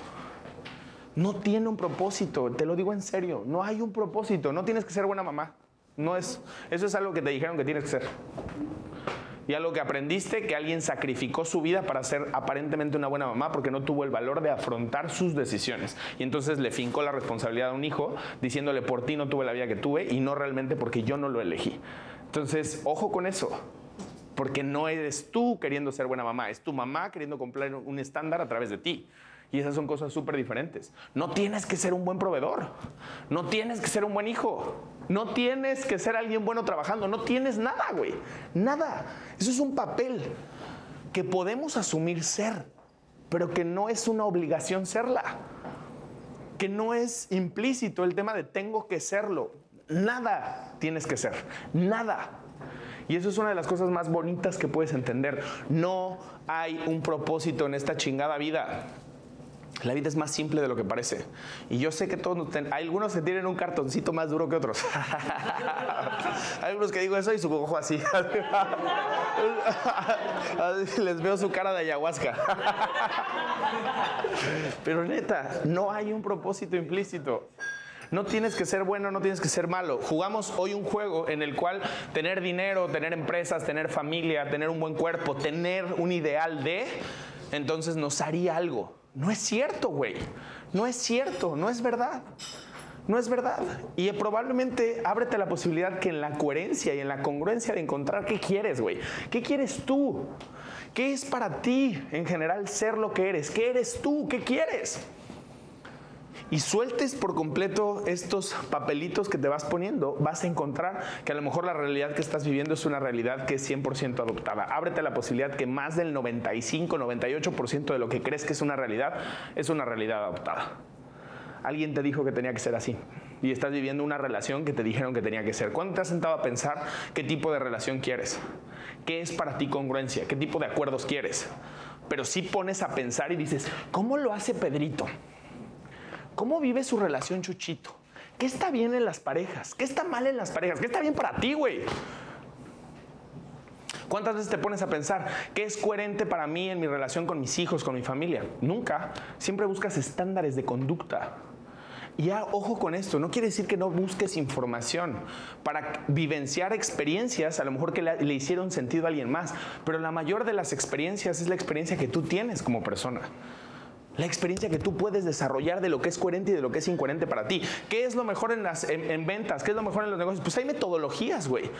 Speaker 1: No tiene un propósito, te lo digo en serio, no hay un propósito, no tienes que ser buena mamá. No es, eso es algo que te dijeron que tienes que ser. Y algo que aprendiste, que alguien sacrificó su vida para ser aparentemente una buena mamá porque no tuvo el valor de afrontar sus decisiones. Y entonces le fincó la responsabilidad a un hijo diciéndole, por ti no tuve la vida que tuve y no realmente porque yo no lo elegí. Entonces, ojo con eso. Porque no eres tú queriendo ser buena mamá, es tu mamá queriendo cumplir un estándar a través de ti. Y esas son cosas súper diferentes. No tienes que ser un buen proveedor. No tienes que ser un buen hijo. No tienes que ser alguien bueno trabajando. No tienes nada, güey. Nada. Eso es un papel que podemos asumir ser, pero que no es una obligación serla. Que no es implícito el tema de tengo que serlo. Nada tienes que ser. Nada. Y eso es una de las cosas más bonitas que puedes entender. No hay un propósito en esta chingada vida. La vida es más simple de lo que parece. Y yo sé que todos, algunos que tienen un cartoncito más duro que otros. *laughs* hay algunos que digo eso y su ojo. Así *laughs* Les veo su cara de ayahuasca. *laughs* Pero neta, no hay un propósito implícito. No tienes que ser bueno, no tienes que ser malo. Jugamos hoy un juego en el cual tener dinero, tener empresas, tener familia, tener un buen cuerpo, tener un ideal de, entonces nos haría algo. No es cierto, güey. No es cierto, no es verdad. No es verdad. Y probablemente ábrete la posibilidad que en la coherencia y en la congruencia de encontrar qué quieres, güey. ¿Qué quieres tú? ¿Qué es para ti en general ser lo que eres? ¿Qué eres tú? ¿Qué quieres? Y sueltes por completo estos papelitos que te vas poniendo, vas a encontrar que a lo mejor la realidad que estás viviendo es una realidad que es 100% adoptada. Ábrete la posibilidad que más del 95, 98% de lo que crees que es una realidad es una realidad adoptada. Alguien te dijo que tenía que ser así y estás viviendo una relación que te dijeron que tenía que ser. ¿Cuándo te has sentado a pensar qué tipo de relación quieres? ¿Qué es para ti congruencia? ¿Qué tipo de acuerdos quieres? Pero si pones a pensar y dices, ¿cómo lo hace Pedrito? ¿Cómo vive su relación Chuchito? ¿Qué está bien en las parejas? ¿Qué está mal en las parejas? ¿Qué está bien para ti, güey? ¿Cuántas veces te pones a pensar qué es coherente para mí en mi relación con mis hijos, con mi familia? Nunca. Siempre buscas estándares de conducta. Y ya, ojo con esto, no quiere decir que no busques información para vivenciar experiencias, a lo mejor que le, le hicieron sentido a alguien más, pero la mayor de las experiencias es la experiencia que tú tienes como persona. La experiencia que tú puedes desarrollar de lo que es coherente y de lo que es incoherente para ti. ¿Qué es lo mejor en, las, en, en ventas? ¿Qué es lo mejor en los negocios? Pues hay metodologías, güey.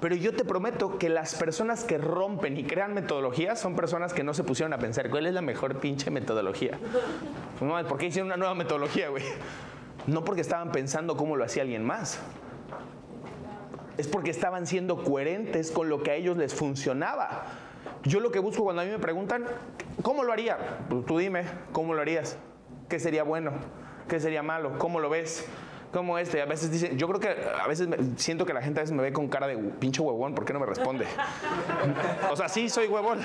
Speaker 1: Pero yo te prometo que las personas que rompen y crean metodologías son personas que no se pusieron a pensar cuál es la mejor pinche metodología. Pues, no, ¿Por qué hicieron una nueva metodología, güey? No porque estaban pensando cómo lo hacía alguien más. Es porque estaban siendo coherentes con lo que a ellos les funcionaba. Yo lo que busco cuando a mí me preguntan, ¿cómo lo haría? Pues tú dime, ¿cómo lo harías? ¿Qué sería bueno? ¿Qué sería malo? ¿Cómo lo ves? ¿Cómo este? A veces dicen, yo creo que a veces me- siento que la gente a veces me ve con cara de pinche huevón, ¿por qué no me responde? o sea, sí soy huevón.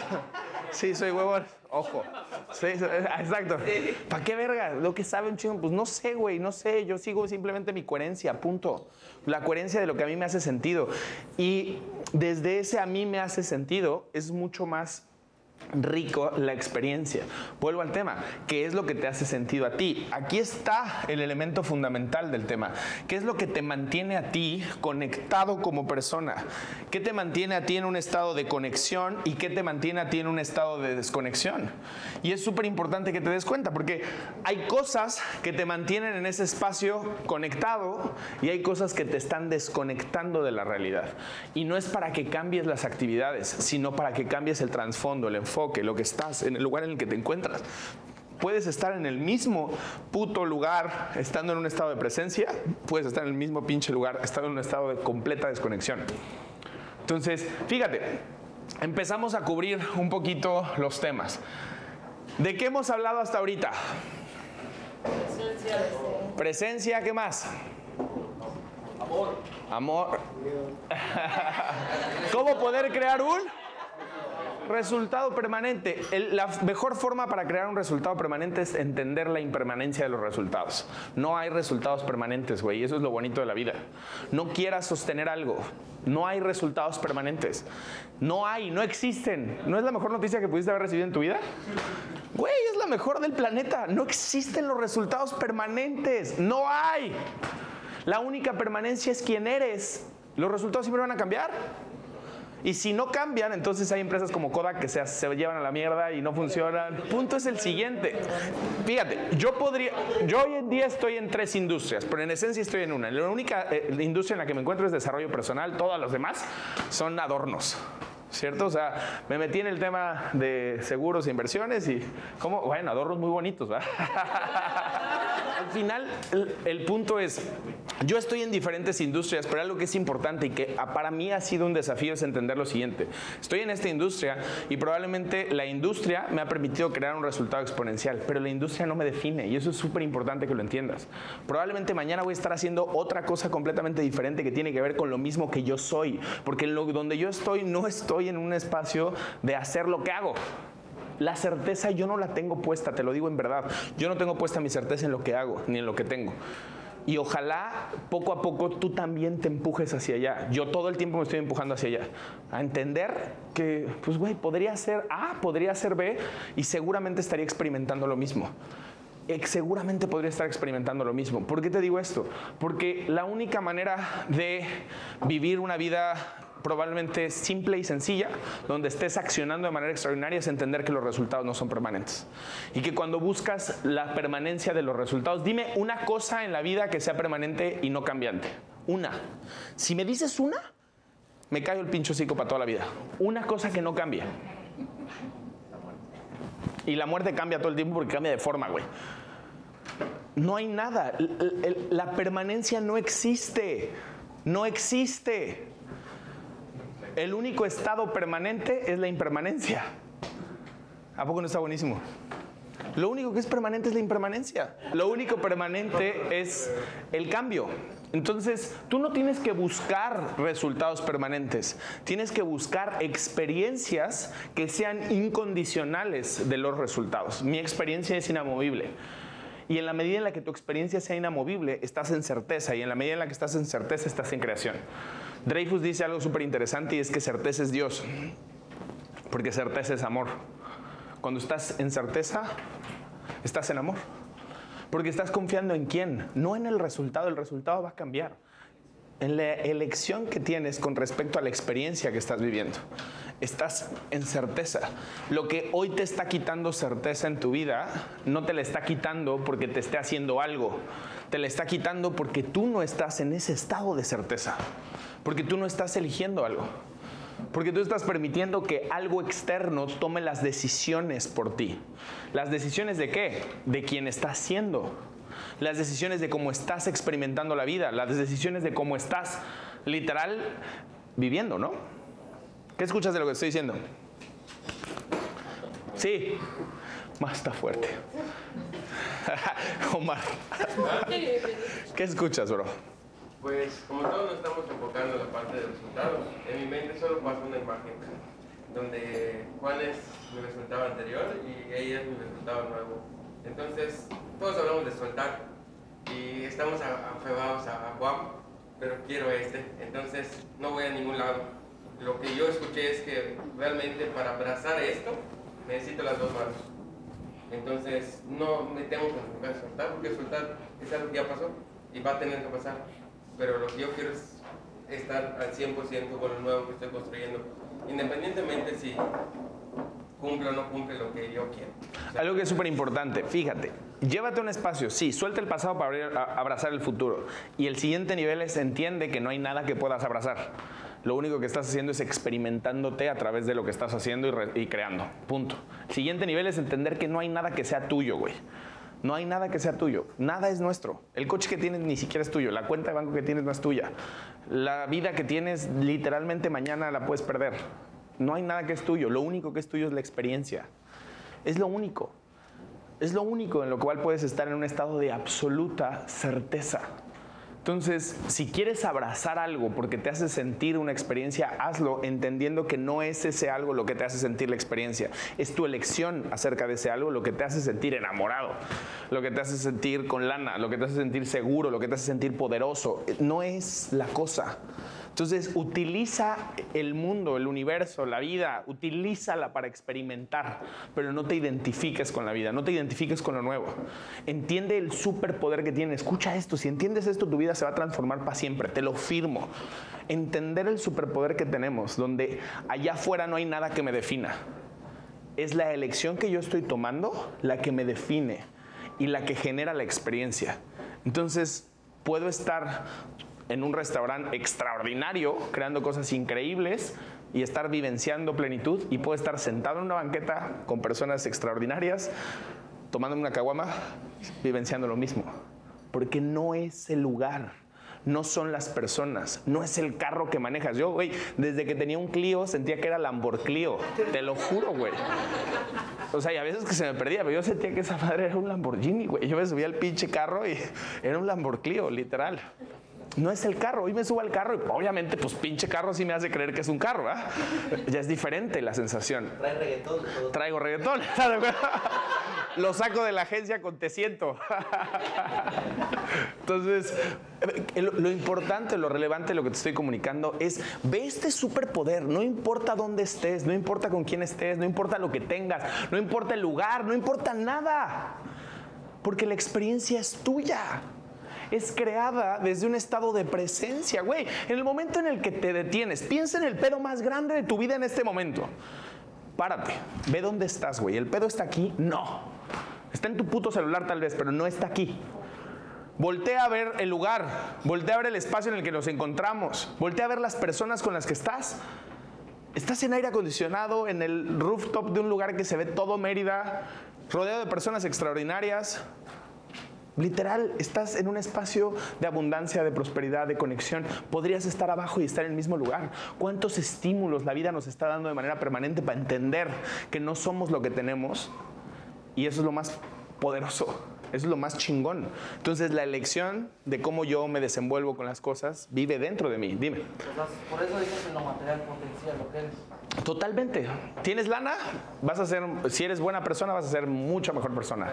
Speaker 1: Sí, soy huevón. Ojo. Sí, exacto. ¿Para qué verga? Lo que sabe un chingo, pues no sé, güey, no sé. Yo sigo simplemente mi coherencia, punto. La coherencia de lo que a mí me hace sentido. Y desde ese a mí me hace sentido es mucho más rico la experiencia. Vuelvo al tema, ¿qué es lo que te hace sentido a ti? Aquí está el elemento fundamental del tema. ¿Qué es lo que te mantiene a ti conectado como persona? ¿Qué te mantiene a ti en un estado de conexión y qué te mantiene a ti en un estado de desconexión? Y es súper importante que te des cuenta porque hay cosas que te mantienen en ese espacio conectado y hay cosas que te están desconectando de la realidad. Y no es para que cambies las actividades, sino para que cambies el trasfondo, el enfoque, lo que estás, en el lugar en el que te encuentras. Puedes estar en el mismo puto lugar estando en un estado de presencia, puedes estar en el mismo pinche lugar estando en un estado de completa desconexión. Entonces, fíjate, empezamos a cubrir un poquito los temas. ¿De qué hemos hablado hasta ahorita? Presencia, ¿qué más? Amor. Amor. *laughs* ¿Cómo poder crear un resultado permanente? El- la mejor forma para crear un resultado permanente es entender la impermanencia de los resultados. No hay resultados permanentes, güey. Eso es lo bonito de la vida. No quieras sostener algo. No hay resultados permanentes. No hay, no existen. ¿No es la mejor noticia que pudiste haber recibido en tu vida? Güey, es la mejor del planeta. No existen los resultados permanentes. No hay. La única permanencia es quién eres. Los resultados siempre van a cambiar. Y si no cambian, entonces hay empresas como Kodak que se, se llevan a la mierda y no funcionan. Punto es el siguiente. Fíjate, yo podría, yo hoy en día estoy en tres industrias, pero en esencia estoy en una. La única eh, industria en la que me encuentro es desarrollo personal, todas las demás son adornos. ¿Cierto? O sea, me metí en el tema de seguros e inversiones y, como, bueno, adornos muy bonitos, ¿verdad? *laughs* al final el, el punto es, yo estoy en diferentes industrias, pero algo que es importante y que ah, para mí ha sido un desafío es entender lo siguiente. Estoy en esta industria y probablemente la industria me ha permitido crear un resultado exponencial, pero la industria no me define y eso es súper importante que lo entiendas. Probablemente mañana voy a estar haciendo otra cosa completamente diferente que tiene que ver con lo mismo que yo soy, porque en lo, donde yo estoy no estoy en un espacio de hacer lo que hago. La certeza yo no la tengo puesta, te lo digo en verdad. Yo no tengo puesta mi certeza en lo que hago, ni en lo que tengo. Y ojalá poco a poco tú también te empujes hacia allá. Yo todo el tiempo me estoy empujando hacia allá. A entender que, pues, güey, podría ser A, podría ser B, y seguramente estaría experimentando lo mismo. Eh, Seguramente podría estar experimentando lo mismo. ¿Por qué te digo esto? Porque la única manera de vivir una vida probablemente simple y sencilla, donde estés accionando de manera extraordinaria, es entender que los resultados no son permanentes. Y que cuando buscas la permanencia de los resultados, dime una cosa en la vida que sea permanente y no cambiante. Una. Si me dices una, me callo el pincho hocico para toda la vida. Una cosa que no cambia. Y la muerte cambia todo el tiempo porque cambia de forma, güey. No hay nada. La permanencia no existe. No existe. El único estado permanente es la impermanencia. ¿A poco no está buenísimo? Lo único que es permanente es la impermanencia. Lo único permanente es el cambio. Entonces, tú no tienes que buscar resultados permanentes. Tienes que buscar experiencias que sean incondicionales de los resultados. Mi experiencia es inamovible. Y en la medida en la que tu experiencia sea inamovible, estás en certeza. Y en la medida en la que estás en certeza, estás en creación. Dreyfus dice algo súper interesante y es que certeza es Dios. Porque certeza es amor. Cuando estás en certeza, estás en amor. Porque estás confiando en quién, no en el resultado. El resultado va a cambiar. En la elección que tienes con respecto a la experiencia que estás viviendo. Estás en certeza. Lo que hoy te está quitando certeza en tu vida, no te la está quitando porque te esté haciendo algo. Te la está quitando porque tú no estás en ese estado de certeza. Porque tú no estás eligiendo algo. Porque tú estás permitiendo que algo externo tome las decisiones por ti. ¿Las decisiones de qué? De quién estás siendo. Las decisiones de cómo estás experimentando la vida. Las decisiones de cómo estás literal viviendo, ¿no? ¿Qué escuchas de lo que estoy diciendo? Sí. Más está fuerte. *laughs* Omar. *laughs* ¿Qué escuchas, bro?
Speaker 4: Pues como todos nos estamos enfocando en la parte de resultados, en mi mente solo pasa una imagen donde Juan es mi resultado anterior y ella es mi resultado nuevo. Entonces, todos hablamos de soltar y estamos a- aferrados a, Juan, pero quiero este, entonces no voy a ningún lado. Lo que yo escuché es que realmente para abrazar esto necesito las dos manos. Entonces, no me tengo que enfocar en soltar, porque soltar es algo que ya pasó y va a tener que pasar. Pero lo que yo quiero es estar al 100% con lo nuevo que estoy construyendo, independientemente si cumple o no cumple lo que yo quiero.
Speaker 1: Algo que es súper importante, fíjate, llévate un espacio, sí, suelta el pasado para abrazar el futuro. Y el siguiente nivel es entiende que no hay nada que puedas abrazar. Lo único que estás haciendo es experimentándote a través de lo que estás haciendo y, y creando. Punto. Siguiente nivel es entender que no hay nada que sea tuyo, güey. No hay nada que sea tuyo. Nada es nuestro. El coche que tienes ni siquiera es tuyo. La cuenta de banco que tienes no es tuya. La vida que tienes literalmente mañana la puedes perder. No hay nada que es tuyo. Lo único que es tuyo es la experiencia. Es lo único. Es lo único en lo cual puedes estar en un estado de absoluta certeza. Entonces, si quieres abrazar algo porque te hace sentir una experiencia, hazlo entendiendo que no es ese algo lo que te hace sentir la experiencia. Es tu elección acerca de ese algo lo que te hace sentir enamorado, lo que te hace sentir con lana, lo que te hace sentir seguro, lo que te hace sentir poderoso. No es la cosa. Entonces, utiliza el mundo, el universo, la vida, utilízala para experimentar, pero no te identifiques con la vida, no te identifiques con lo nuevo. Entiende el superpoder que tiene. Escucha esto, si entiendes esto, tu vida se va a transformar para siempre, te lo firmo. Entender el superpoder que tenemos, donde allá afuera no hay nada que me defina. Es la elección que yo estoy tomando la que me define y la que genera la experiencia. Entonces, puedo estar en un restaurante extraordinario, creando cosas increíbles y estar vivenciando plenitud y puedo estar sentado en una banqueta con personas extraordinarias, tomándome una caguama, vivenciando lo mismo. porque no es el lugar. No son las personas, no es el carro que manejas. Yo, güey, desde que tenía un Clio sentía que era Lamborghini. Te lo juro, güey. O sea, y a veces que se me perdía, pero yo sentía que esa madre era un Lamborghini, güey. Yo me subía al pinche carro y era un Lamborghini, literal. No es el carro, hoy me subo al carro y obviamente, pues pinche carro sí me hace creer que es un carro, ¿ah? Ya es diferente la sensación.
Speaker 3: Trae reggaetón. todo.
Speaker 1: Traigo reggaetón. *laughs* Lo saco de la agencia con te siento. Entonces, lo lo importante, lo relevante, lo que te estoy comunicando es, ve este superpoder, no importa dónde estés, no importa con quién estés, no importa lo que tengas, no importa el lugar, no importa nada, porque la experiencia es tuya. Es creada desde un estado de presencia, güey. En el momento en el que te detienes, piensa en el pedo más grande de tu vida en este momento. Párate, ve dónde estás, güey. ¿El pedo está aquí? No. Está en tu puto celular tal vez, pero no está aquí. Voltea a ver el lugar, voltea a ver el espacio en el que nos encontramos, voltea a ver las personas con las que estás. Estás en aire acondicionado, en el rooftop de un lugar que se ve todo Mérida, rodeado de personas extraordinarias. Literal, estás en un espacio de abundancia, de prosperidad, de conexión. Podrías estar abajo y estar en el mismo lugar. ¿Cuántos estímulos la vida nos está dando de manera permanente para entender que no somos lo que tenemos? Y eso es lo más poderoso. Eso es lo más chingón. Entonces, la elección de cómo yo me desenvuelvo con las cosas vive dentro de mí. Dime.
Speaker 2: Por eso dices en lo material lo que eres.
Speaker 1: Totalmente. ¿Tienes lana? Vas a ser, si eres buena persona, vas a ser mucha mejor persona.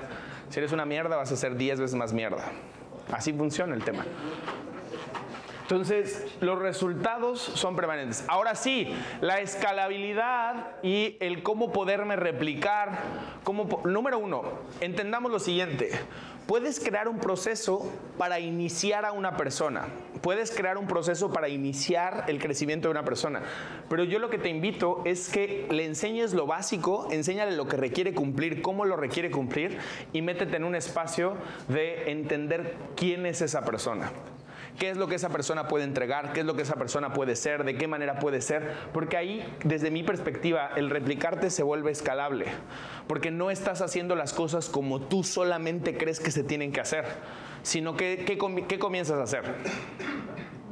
Speaker 1: Si eres una mierda, vas a ser 10 veces más mierda. Así funciona el tema. Entonces, los resultados son permanentes. Ahora sí, la escalabilidad y el cómo poderme replicar. Cómo, número uno, entendamos lo siguiente. Puedes crear un proceso para iniciar a una persona. Puedes crear un proceso para iniciar el crecimiento de una persona. Pero yo lo que te invito es que le enseñes lo básico, enséñale lo que requiere cumplir, cómo lo requiere cumplir y métete en un espacio de entender quién es esa persona qué es lo que esa persona puede entregar, qué es lo que esa persona puede ser, de qué manera puede ser, porque ahí, desde mi perspectiva, el replicarte se vuelve escalable, porque no estás haciendo las cosas como tú solamente crees que se tienen que hacer, sino que ¿qué, comi- qué comienzas a hacer?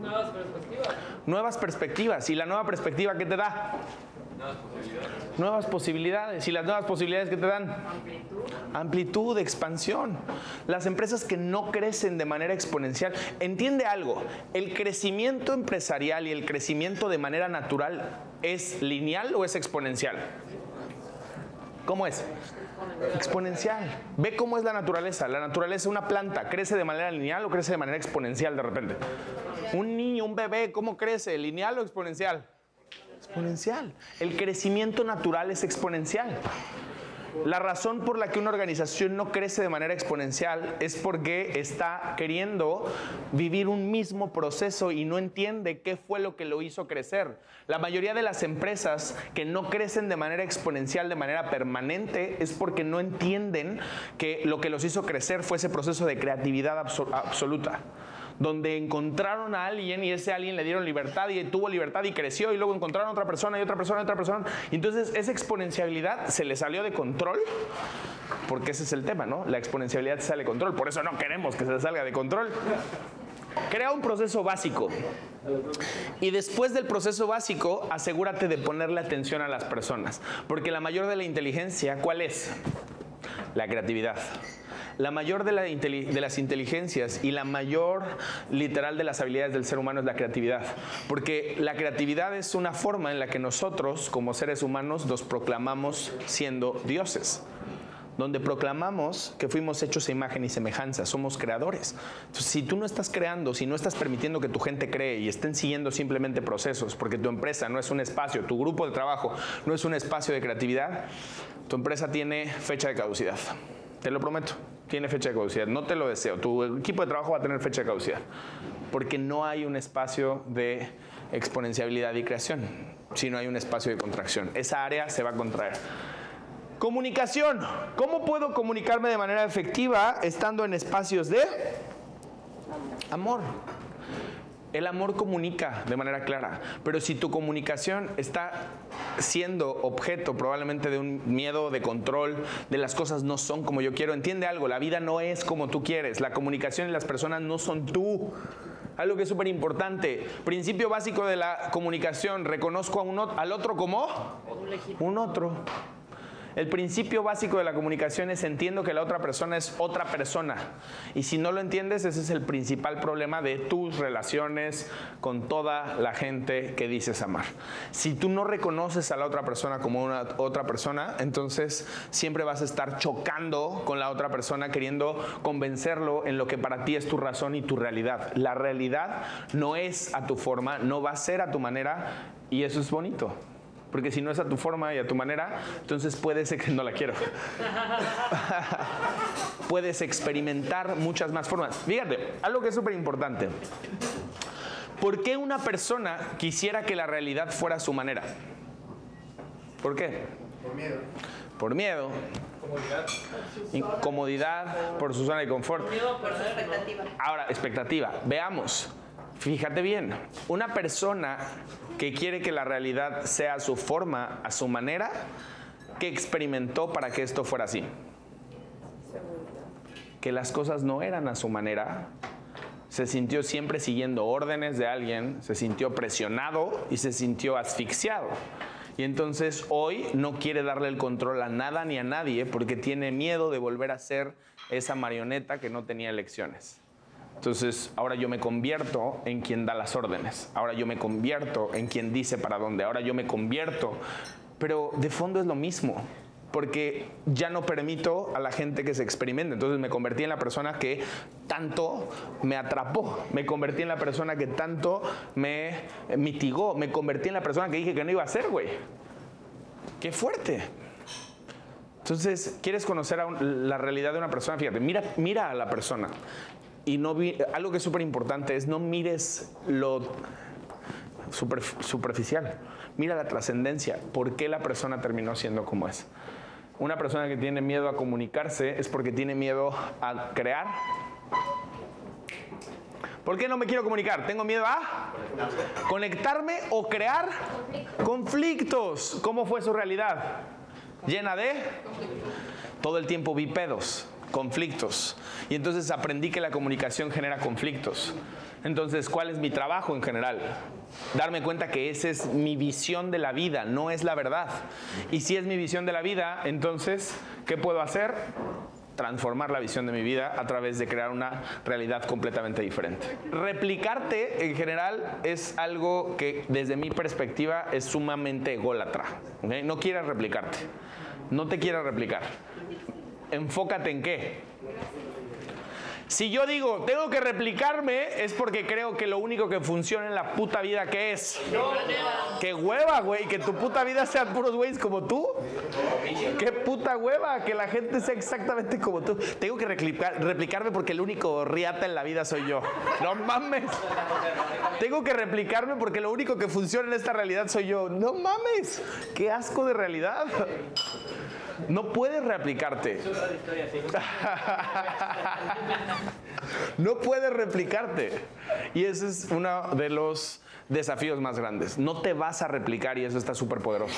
Speaker 6: Nuevas perspectivas.
Speaker 1: Nuevas perspectivas, y la nueva perspectiva que te da? Nuevas posibilidades. ¿Y las nuevas posibilidades que te dan? Amplitud, expansión. Las empresas que no crecen de manera exponencial. Entiende algo, el crecimiento empresarial y el crecimiento de manera natural es lineal o es exponencial? ¿Cómo es? Exponencial. Ve cómo es la naturaleza. La naturaleza, una planta, ¿crece de manera lineal o crece de manera exponencial de repente? Un niño, un bebé, ¿cómo crece? ¿Lineal o exponencial? Exponencial. El crecimiento natural es exponencial. La razón por la que una organización no crece de manera exponencial es porque está queriendo vivir un mismo proceso y no entiende qué fue lo que lo hizo crecer. La mayoría de las empresas que no crecen de manera exponencial, de manera permanente, es porque no entienden que lo que los hizo crecer fue ese proceso de creatividad abso- absoluta donde encontraron a alguien y ese alguien le dieron libertad y tuvo libertad y creció y luego encontraron a otra persona y otra persona y otra persona. Entonces esa exponencialidad se le salió de control, porque ese es el tema, ¿no? La exponencialidad sale de control, por eso no queremos que se salga de control. Crea un proceso básico. Y después del proceso básico, asegúrate de ponerle atención a las personas. Porque la mayor de la inteligencia, ¿cuál es? La creatividad. La mayor de, las inteligencias y la mayor literal de las habilidades del ser humano es la creatividad. Porque la creatividad es una forma en la que nosotros, como seres humanos, nos proclamamos siendo dioses donde proclamamos que fuimos hechos a imagen y semejanza, somos creadores. Entonces, si tú no estás creando, si no estás permitiendo que tu gente cree y estén siguiendo simplemente procesos, porque tu empresa no es un espacio, tu grupo de trabajo no es un espacio de creatividad, tu empresa tiene fecha de caducidad. Te lo prometo, tiene fecha de caducidad. No te lo deseo, tu equipo de trabajo va a tener fecha de caducidad, porque no hay un espacio de exponenciabilidad y creación, sino hay un espacio de contracción. Esa área se va a contraer. Comunicación. ¿Cómo puedo comunicarme de manera efectiva estando en espacios de amor? El amor comunica de manera clara, pero si tu comunicación está siendo objeto probablemente de un miedo de control, de las cosas no son como yo quiero, entiende algo, la vida no es como tú quieres, la comunicación y las personas no son tú. Algo que es súper importante, principio básico de la comunicación, reconozco a un, al otro como un otro. El principio básico de la comunicación es entiendo que la otra persona es otra persona. Y si no lo entiendes, ese es el principal problema de tus relaciones con toda la gente que dices amar. Si tú no reconoces a la otra persona como una otra persona, entonces siempre vas a estar chocando con la otra persona queriendo convencerlo en lo que para ti es tu razón y tu realidad. La realidad no es a tu forma, no va a ser a tu manera y eso es bonito. Porque si no es a tu forma y a tu manera, entonces puedes, no la quiero. *laughs* puedes experimentar muchas más formas. Fíjate, algo que es súper importante. ¿Por qué una persona quisiera que la realidad fuera a su manera? ¿Por qué?
Speaker 8: Por miedo.
Speaker 1: Por miedo,
Speaker 8: Comodidad.
Speaker 1: incomodidad, por su zona de confort.
Speaker 6: Miedo a
Speaker 9: Por su expectativa.
Speaker 1: Ahora, expectativa. Veamos. Fíjate bien. Una persona que quiere que la realidad sea a su forma, a su manera, ¿qué experimentó para que esto fuera así? Que las cosas no eran a su manera. Se sintió siempre siguiendo órdenes de alguien, se sintió presionado y se sintió asfixiado. Y entonces hoy no quiere darle el control a nada ni a nadie porque tiene miedo de volver a ser esa marioneta que no tenía elecciones. Entonces, ahora yo me convierto en quien da las órdenes. Ahora yo me convierto en quien dice para dónde. Ahora yo me convierto. Pero de fondo es lo mismo. Porque ya no permito a la gente que se experimente. Entonces me convertí en la persona que tanto me atrapó. Me convertí en la persona que tanto me mitigó. Me convertí en la persona que dije que no iba a ser, güey. Qué fuerte. Entonces, ¿quieres conocer la realidad de una persona? Fíjate, mira, mira a la persona. Y no vi- algo que es súper importante es no mires lo super- superficial. Mira la trascendencia. ¿Por qué la persona terminó siendo como es? Una persona que tiene miedo a comunicarse es porque tiene miedo a crear. ¿Por qué no me quiero comunicar? Tengo miedo a conectarme o crear conflictos. ¿Cómo fue su realidad? Llena de todo el tiempo vi pedos, conflictos. Y entonces aprendí que la comunicación genera conflictos. Entonces, ¿cuál es mi trabajo en general? Darme cuenta que esa es mi visión de la vida, no es la verdad. Y si es mi visión de la vida, entonces, ¿qué puedo hacer? Transformar la visión de mi vida a través de crear una realidad completamente diferente. Replicarte en general es algo que desde mi perspectiva es sumamente ególatra. No quieras replicarte. No te quieras replicar. Enfócate en qué. Si yo digo, tengo que replicarme, es porque creo que lo único que funciona en la puta vida que es. ¡Qué hueva, güey! Que tu puta vida sean puros güeyes como tú. ¡Qué puta hueva! Que la gente sea exactamente como tú. Tengo que replicar- replicarme porque el único riata en la vida soy yo. ¡No mames! Tengo que replicarme porque lo único que funciona en esta realidad soy yo. ¡No mames! ¡Qué asco de realidad! No puedes replicarte. *laughs* No puedes replicarte. Y ese es uno de los desafíos más grandes. No te vas a replicar y eso está súper poderoso.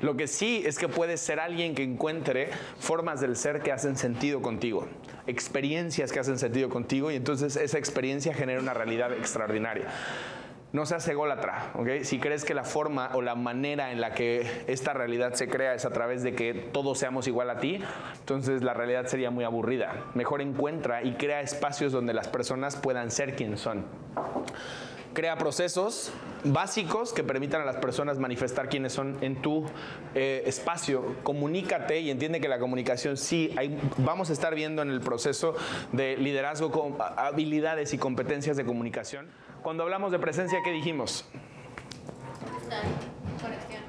Speaker 1: Lo que sí es que puedes ser alguien que encuentre formas del ser que hacen sentido contigo, experiencias que hacen sentido contigo y entonces esa experiencia genera una realidad extraordinaria. No seas ególatra, ¿ok? Si crees que la forma o la manera en la que esta realidad se crea es a través de que todos seamos igual a ti, entonces la realidad sería muy aburrida. Mejor encuentra y crea espacios donde las personas puedan ser quien son. Crea procesos básicos que permitan a las personas manifestar quiénes son en tu eh, espacio. Comunícate y entiende que la comunicación sí, vamos a estar viendo en el proceso de liderazgo con habilidades y competencias de comunicación. Cuando hablamos de presencia, ¿qué dijimos?
Speaker 7: Conexión.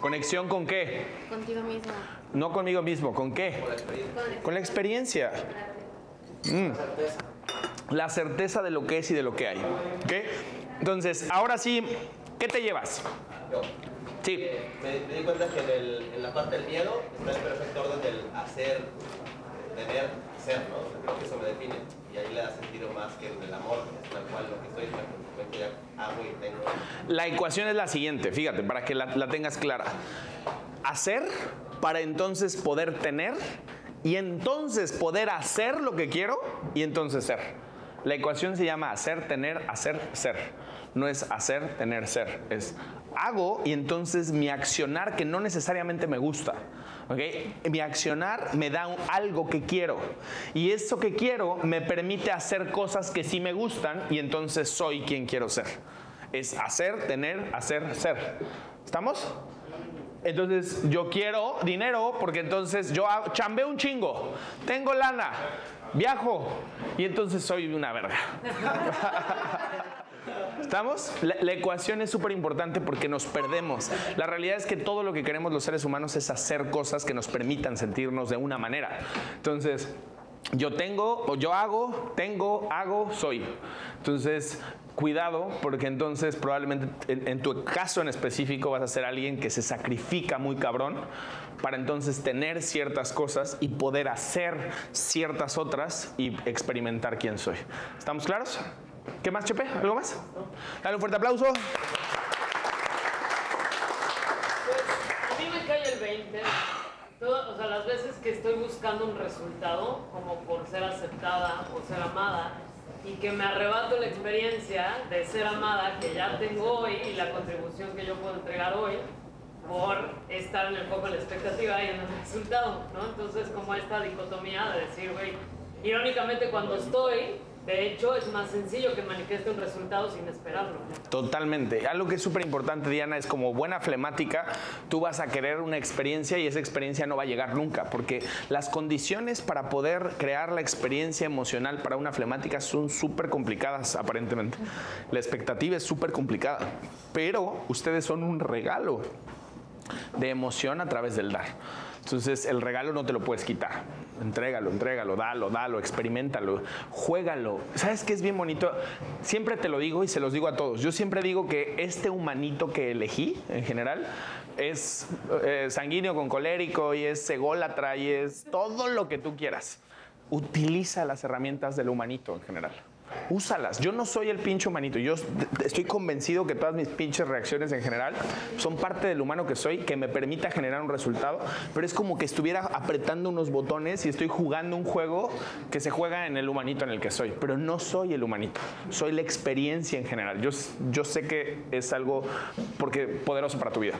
Speaker 1: ¿Conexión con qué?
Speaker 7: Contigo mismo.
Speaker 1: No conmigo mismo, ¿con qué? Con la experiencia. Mm. La certeza de lo que es y de lo que hay. ¿ok? Entonces, ahora sí, ¿qué te llevas?
Speaker 3: Yo
Speaker 1: Sí.
Speaker 3: me, me di cuenta que en, el- en la parte del miedo está el perfecto orden del hacer, tener, ser, ¿no? Creo que eso me define. Y ahí le da sentido más que en el amor, tal cual lo que estoy, es una consecuencia, ya hago y tengo.
Speaker 1: La ecuación es la siguiente, fíjate, para que la, la tengas clara. Hacer para entonces poder tener y entonces poder hacer lo que quiero y entonces ser. La ecuación se llama hacer, tener, hacer, ser. No es hacer, tener, ser. Es hago y entonces mi accionar que no necesariamente me gusta. ¿Ok? Mi accionar me da algo que quiero. Y eso que quiero me permite hacer cosas que sí me gustan y entonces soy quien quiero ser. Es hacer, tener, hacer, ser. ¿Estamos? Entonces yo quiero dinero porque entonces yo chambeo un chingo, tengo lana, viajo y entonces soy una verga. *laughs* ¿Estamos? La, ecuación es súper importante porque nos perdemos. La realidad es que todo lo que queremos los seres humanos es hacer cosas que nos permitan sentirnos de una manera. Entonces, yo tengo, o yo hago, tengo, hago, soy. Entonces, cuidado, porque entonces probablemente en, en tu caso en específico vas a ser alguien que se sacrifica muy cabrón para entonces tener ciertas cosas y poder hacer ciertas otras y experimentar quién soy. ¿Estamos claros? ¿Qué más, Chepe? ¿Algo más? Dale un fuerte aplauso.
Speaker 6: Pues a mí me cae el 20. Todo- o sea, las veces que estoy buscando un resultado, como por ser aceptada o ser amada, y que me arrebato la experiencia de ser amada que ya tengo hoy y la contribución que yo puedo entregar hoy, por estar en el foco de la expectativa y en el resultado, ¿no? Entonces, como esta dicotomía de decir, güey, irónicamente cuando estoy, de hecho, es más sencillo que manifieste un resultado sin esperarlo.
Speaker 1: Totalmente. Algo que es súper importante, Diana, es como buena flemática, tú vas a querer una experiencia y esa experiencia no va a llegar nunca, porque las condiciones para poder crear la experiencia emocional para una flemática son súper complicadas, aparentemente. La expectativa es súper complicada, pero ustedes son un regalo de emoción a través del dar. Entonces el regalo no te lo puedes quitar. Entrégalo, entrégalo, dalo, dalo, experimentalo, juégalo. ¿Sabes qué es bien bonito? Siempre te lo digo y se los digo a todos. Yo siempre digo que este humanito que elegí, en general, es eh, sanguíneo con colérico y es ególatra y es todo lo que tú quieras. Utiliza las herramientas del humanito en general. Úsalas. Yo no soy el pinche humanito. Yo estoy convencido que todas mis pinches reacciones en general son parte del humano que soy, que me permita generar un resultado. Pero es como que estuviera apretando unos botones y estoy jugando un juego que se juega en el humanito en el que soy. Pero no soy el humanito. Soy la experiencia en general. Yo, yo sé que es algo porque poderoso para tu vida.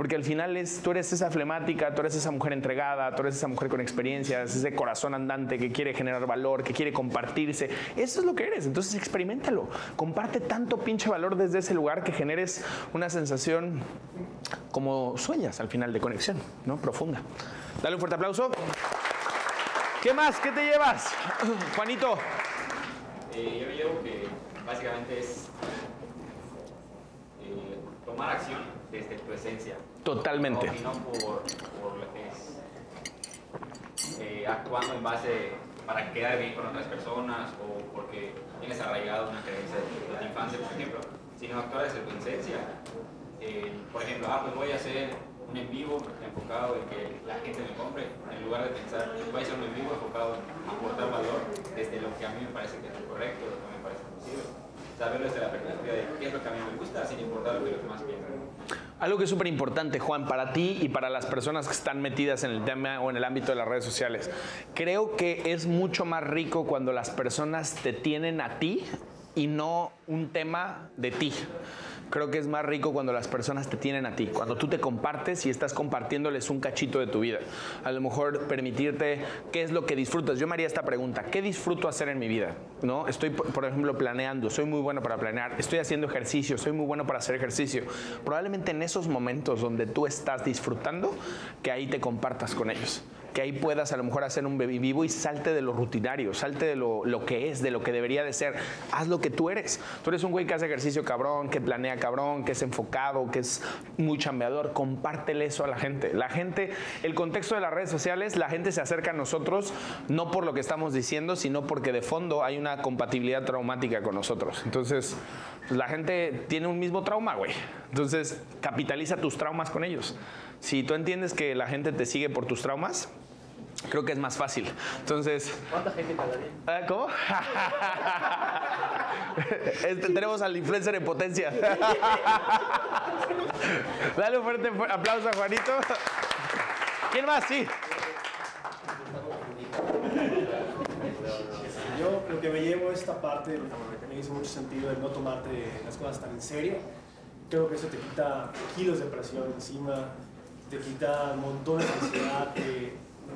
Speaker 1: Porque al final es, tú eres esa flemática, tú eres esa mujer entregada, tú eres esa mujer con experiencias, ese corazón andante que quiere generar valor, que quiere compartirse. Eso es lo que eres. Entonces experimentalo. Comparte tanto pinche valor desde ese lugar que generes una sensación como sueñas al final de conexión, ¿no? Profunda. Dale un fuerte aplauso. ¿Qué más? ¿Qué te llevas? *clears throat* Juanito.
Speaker 10: Eh, yo me llevo que básicamente es eh, tomar acción desde tu esencia.
Speaker 1: Totalmente.
Speaker 10: No, por, por lo que es eh, actuando en base para quedar bien con otras personas o porque tienes arraigado una creencia de la infancia, por ejemplo, sino actuar desde tu esencia. Eh, por ejemplo, ah, pues voy a hacer un en vivo enfocado en que la gente me compre, en lugar de pensar, voy a hacer un en vivo enfocado en aportar valor desde lo que a mí me parece que es lo correcto, lo que me parece posible. Saberlo desde la perspectiva de qué es lo que a mí me gusta, sin importar lo que los demás piensan.
Speaker 1: Algo que es súper importante, Juan, para ti y para las personas que están metidas en el tema o en el ámbito de las redes sociales. Creo que es mucho más rico cuando las personas te tienen a ti y no un tema de ti. Creo que es más rico cuando las personas te tienen a ti, cuando tú te compartes y estás compartiéndoles un cachito de tu vida. A lo mejor permitirte qué es lo que disfrutas. Yo me haría esta pregunta, ¿qué disfruto hacer en mi vida? ¿No? Estoy, por ejemplo, planeando, soy muy bueno para planear, estoy haciendo ejercicio, soy muy bueno para hacer ejercicio. Probablemente en esos momentos donde tú estás disfrutando, que ahí te compartas con ellos que ahí puedas a lo mejor hacer un baby vivo y salte de lo rutinario, salte de lo, lo, que es, de lo que debería de ser. Haz lo que tú eres. Tú eres un güey que hace ejercicio cabrón, que planea cabrón, que es enfocado, que es muy chambeador. Compártele eso a la gente. La gente, el contexto de las redes sociales, la gente se acerca a nosotros no por lo que estamos diciendo, sino porque de fondo hay una compatibilidad traumática con nosotros. Entonces, pues la gente tiene un mismo trauma, güey. Entonces, capitaliza tus traumas con ellos. Si tú entiendes que la gente te sigue por tus traumas, creo que es más fácil. Entonces,
Speaker 2: ¿Cuánta gente calaría?
Speaker 1: ¿Ah, ¿Cómo? *laughs* Este, tenemos al influencer en potencia. *laughs* Dale un fuerte fu- aplauso a Juanito. ¿Quién más? Sí.
Speaker 11: Yo lo que me llevo esta parte, lo que me hizo mucho sentido, el no tomarte las cosas tan en serio. Creo que eso te quita kilos de presión encima, te quita montones de ansiedad, te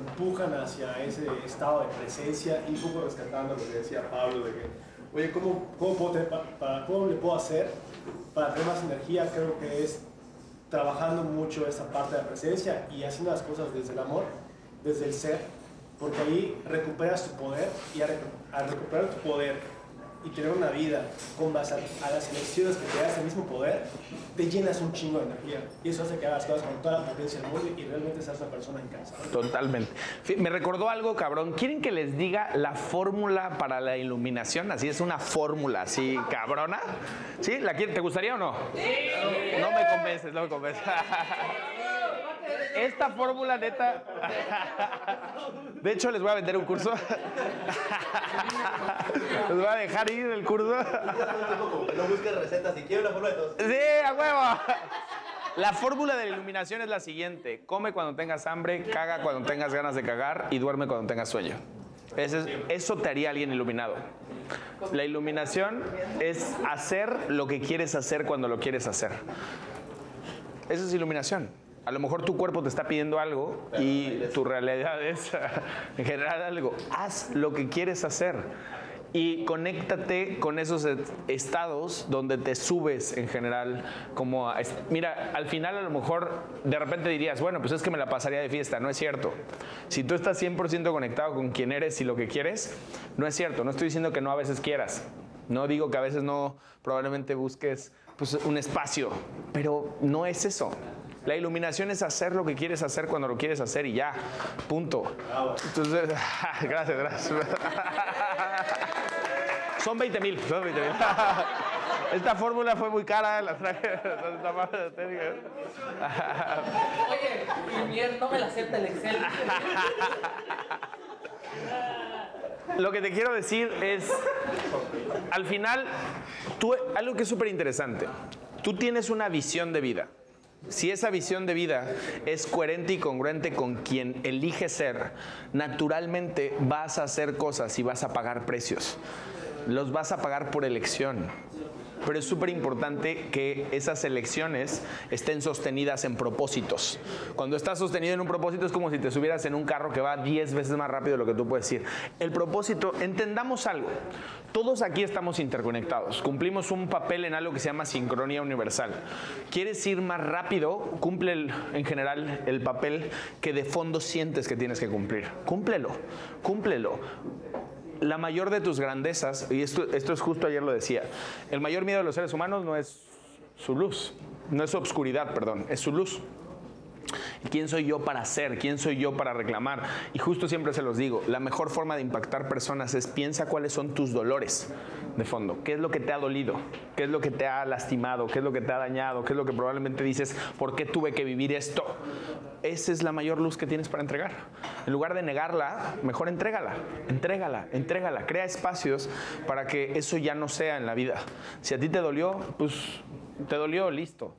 Speaker 11: empujan hacia ese estado de presencia y un poco rescatando lo que decía Pablo de que, oye, ¿cómo, cómo, puedo ¿cómo le puedo hacer para tener más energía? Creo que es trabajando mucho esa parte de la presencia y haciendo las cosas desde el amor, desde el ser, porque ahí recuperas tu poder y al recuperar tu poder y tener una vida con base a, a las elecciones que te da ese mismo poder, te llenas un chingo de energía y eso hace que hagas cosas con toda la potencia del mundo y realmente seas una persona incansable.
Speaker 1: Totalmente. Me recordó algo, cabrón. ¿Quieren que les diga la fórmula para la iluminación? Así es una fórmula, así cabrona. ¿Sí? ¿La? ¿Te gustaría o no? No me convences, no me convences. *laughs* Esta fórmula neta. De hecho, les voy a vender un curso. Les voy a dejar ir el curso.
Speaker 3: No busques recetas, si quieres una forma de todos.
Speaker 1: Sí, a huevo. La fórmula de la iluminación es la siguiente. Come cuando tengas hambre, caga cuando tengas ganas de cagar y duerme cuando tengas sueño. Ese es- eso te haría alguien iluminado. La iluminación es hacer lo que quieres hacer cuando lo quieres hacer. Eso es iluminación. A lo mejor tu cuerpo te está pidiendo algo y tu realidad es *laughs* en general algo. Haz lo que quieres hacer y conéctate con esos est- estados donde te subes en general como a mira al final a lo mejor de repente dirías bueno pues es que me la pasaría de fiesta no es cierto. Si tú estás 100% conectado con quien eres y lo que quieres no es cierto. No estoy diciendo que no a veces quieras. No digo que a veces no probablemente busques pues, un espacio pero no es eso la iluminación es hacer lo que quieres hacer cuando lo quieres hacer y ya punto entonces *laughs* gracias gracias son 20 mil, son 20 mil. *laughs* Esta fórmula fue muy cara, la traje. *laughs*
Speaker 2: Oye, y Mier no me la acepta el Excel.
Speaker 1: Lo que te quiero decir es, al final, tú, algo que es súper interesante, tú tienes una visión de vida. Si esa visión de vida es coherente y congruente con quien elige ser, naturalmente vas a hacer cosas y vas a pagar precios. Los vas a pagar por elección. Pero es súper importante que esas elecciones estén sostenidas en propósitos. Cuando estás sostenido en un propósito es como si te subieras en un carro que va 10 veces más rápido de lo que tú puedes ir. El propósito, entendamos algo. Todos aquí estamos interconectados. Cumplimos un papel en algo que se llama sincronía universal. ¿Quieres ir más rápido? Cumple en general el papel que de fondo sientes que tienes que cumplir. Cúmplelo, cúmplelo la mayor de tus grandezas, y esto, esto es justo ayer lo decía, el mayor miedo de los seres humanos no es su luz, no es su obscuridad, perdón, es su luz. ¿Y quién soy yo para hacer? ¿Quién soy yo para reclamar? Y justo siempre se los digo, la mejor forma de impactar personas es piensa cuáles son tus dolores de fondo. ¿Qué es lo que te ha dolido? ¿Qué es lo que te ha lastimado? ¿Qué es lo que te ha dañado? ¿Qué es lo que probablemente dices, ¿por qué tuve que vivir esto? Esa es la mayor luz que tienes para entregar. En lugar de negarla, mejor entrégala, entrégala, entrégala. Crea espacios para que eso ya no sea en la vida. Si a ti te dolió, pues te dolió, listo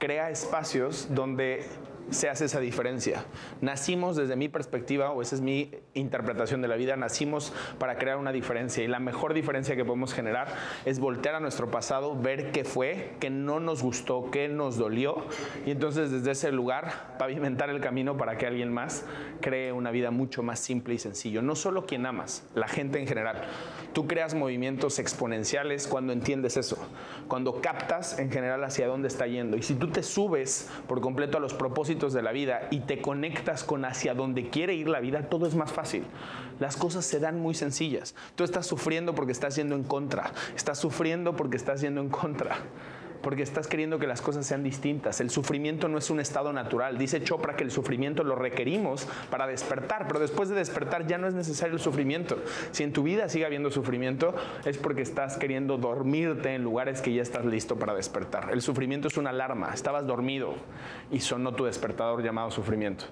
Speaker 1: crea espacios donde se hace esa diferencia. Nacimos desde mi perspectiva, o esa es mi interpretación de la vida, nacimos para crear una diferencia y la mejor diferencia que podemos generar es voltear a nuestro pasado, ver qué fue, qué no nos gustó, qué nos dolió y entonces desde ese lugar pavimentar el camino para que alguien más cree una vida mucho más simple y sencillo. No solo quien amas, la gente en general. Tú creas movimientos exponenciales cuando entiendes eso, cuando captas en general hacia dónde está yendo. Y si tú te subes por completo a los propósitos de la vida y te conectas con hacia dónde quiere ir la vida, todo es más fácil. Las cosas se dan muy sencillas. Tú estás sufriendo porque estás yendo en contra, estás sufriendo porque estás yendo en contra porque estás queriendo que las cosas sean distintas. El sufrimiento no es un estado natural. Dice Chopra que el sufrimiento lo requerimos para despertar, pero después de despertar ya no es necesario el sufrimiento. Si en tu vida sigue habiendo sufrimiento, es porque estás queriendo dormirte en lugares que ya estás listo para despertar. El sufrimiento es una alarma. Estabas dormido y sonó tu despertador llamado sufrimiento.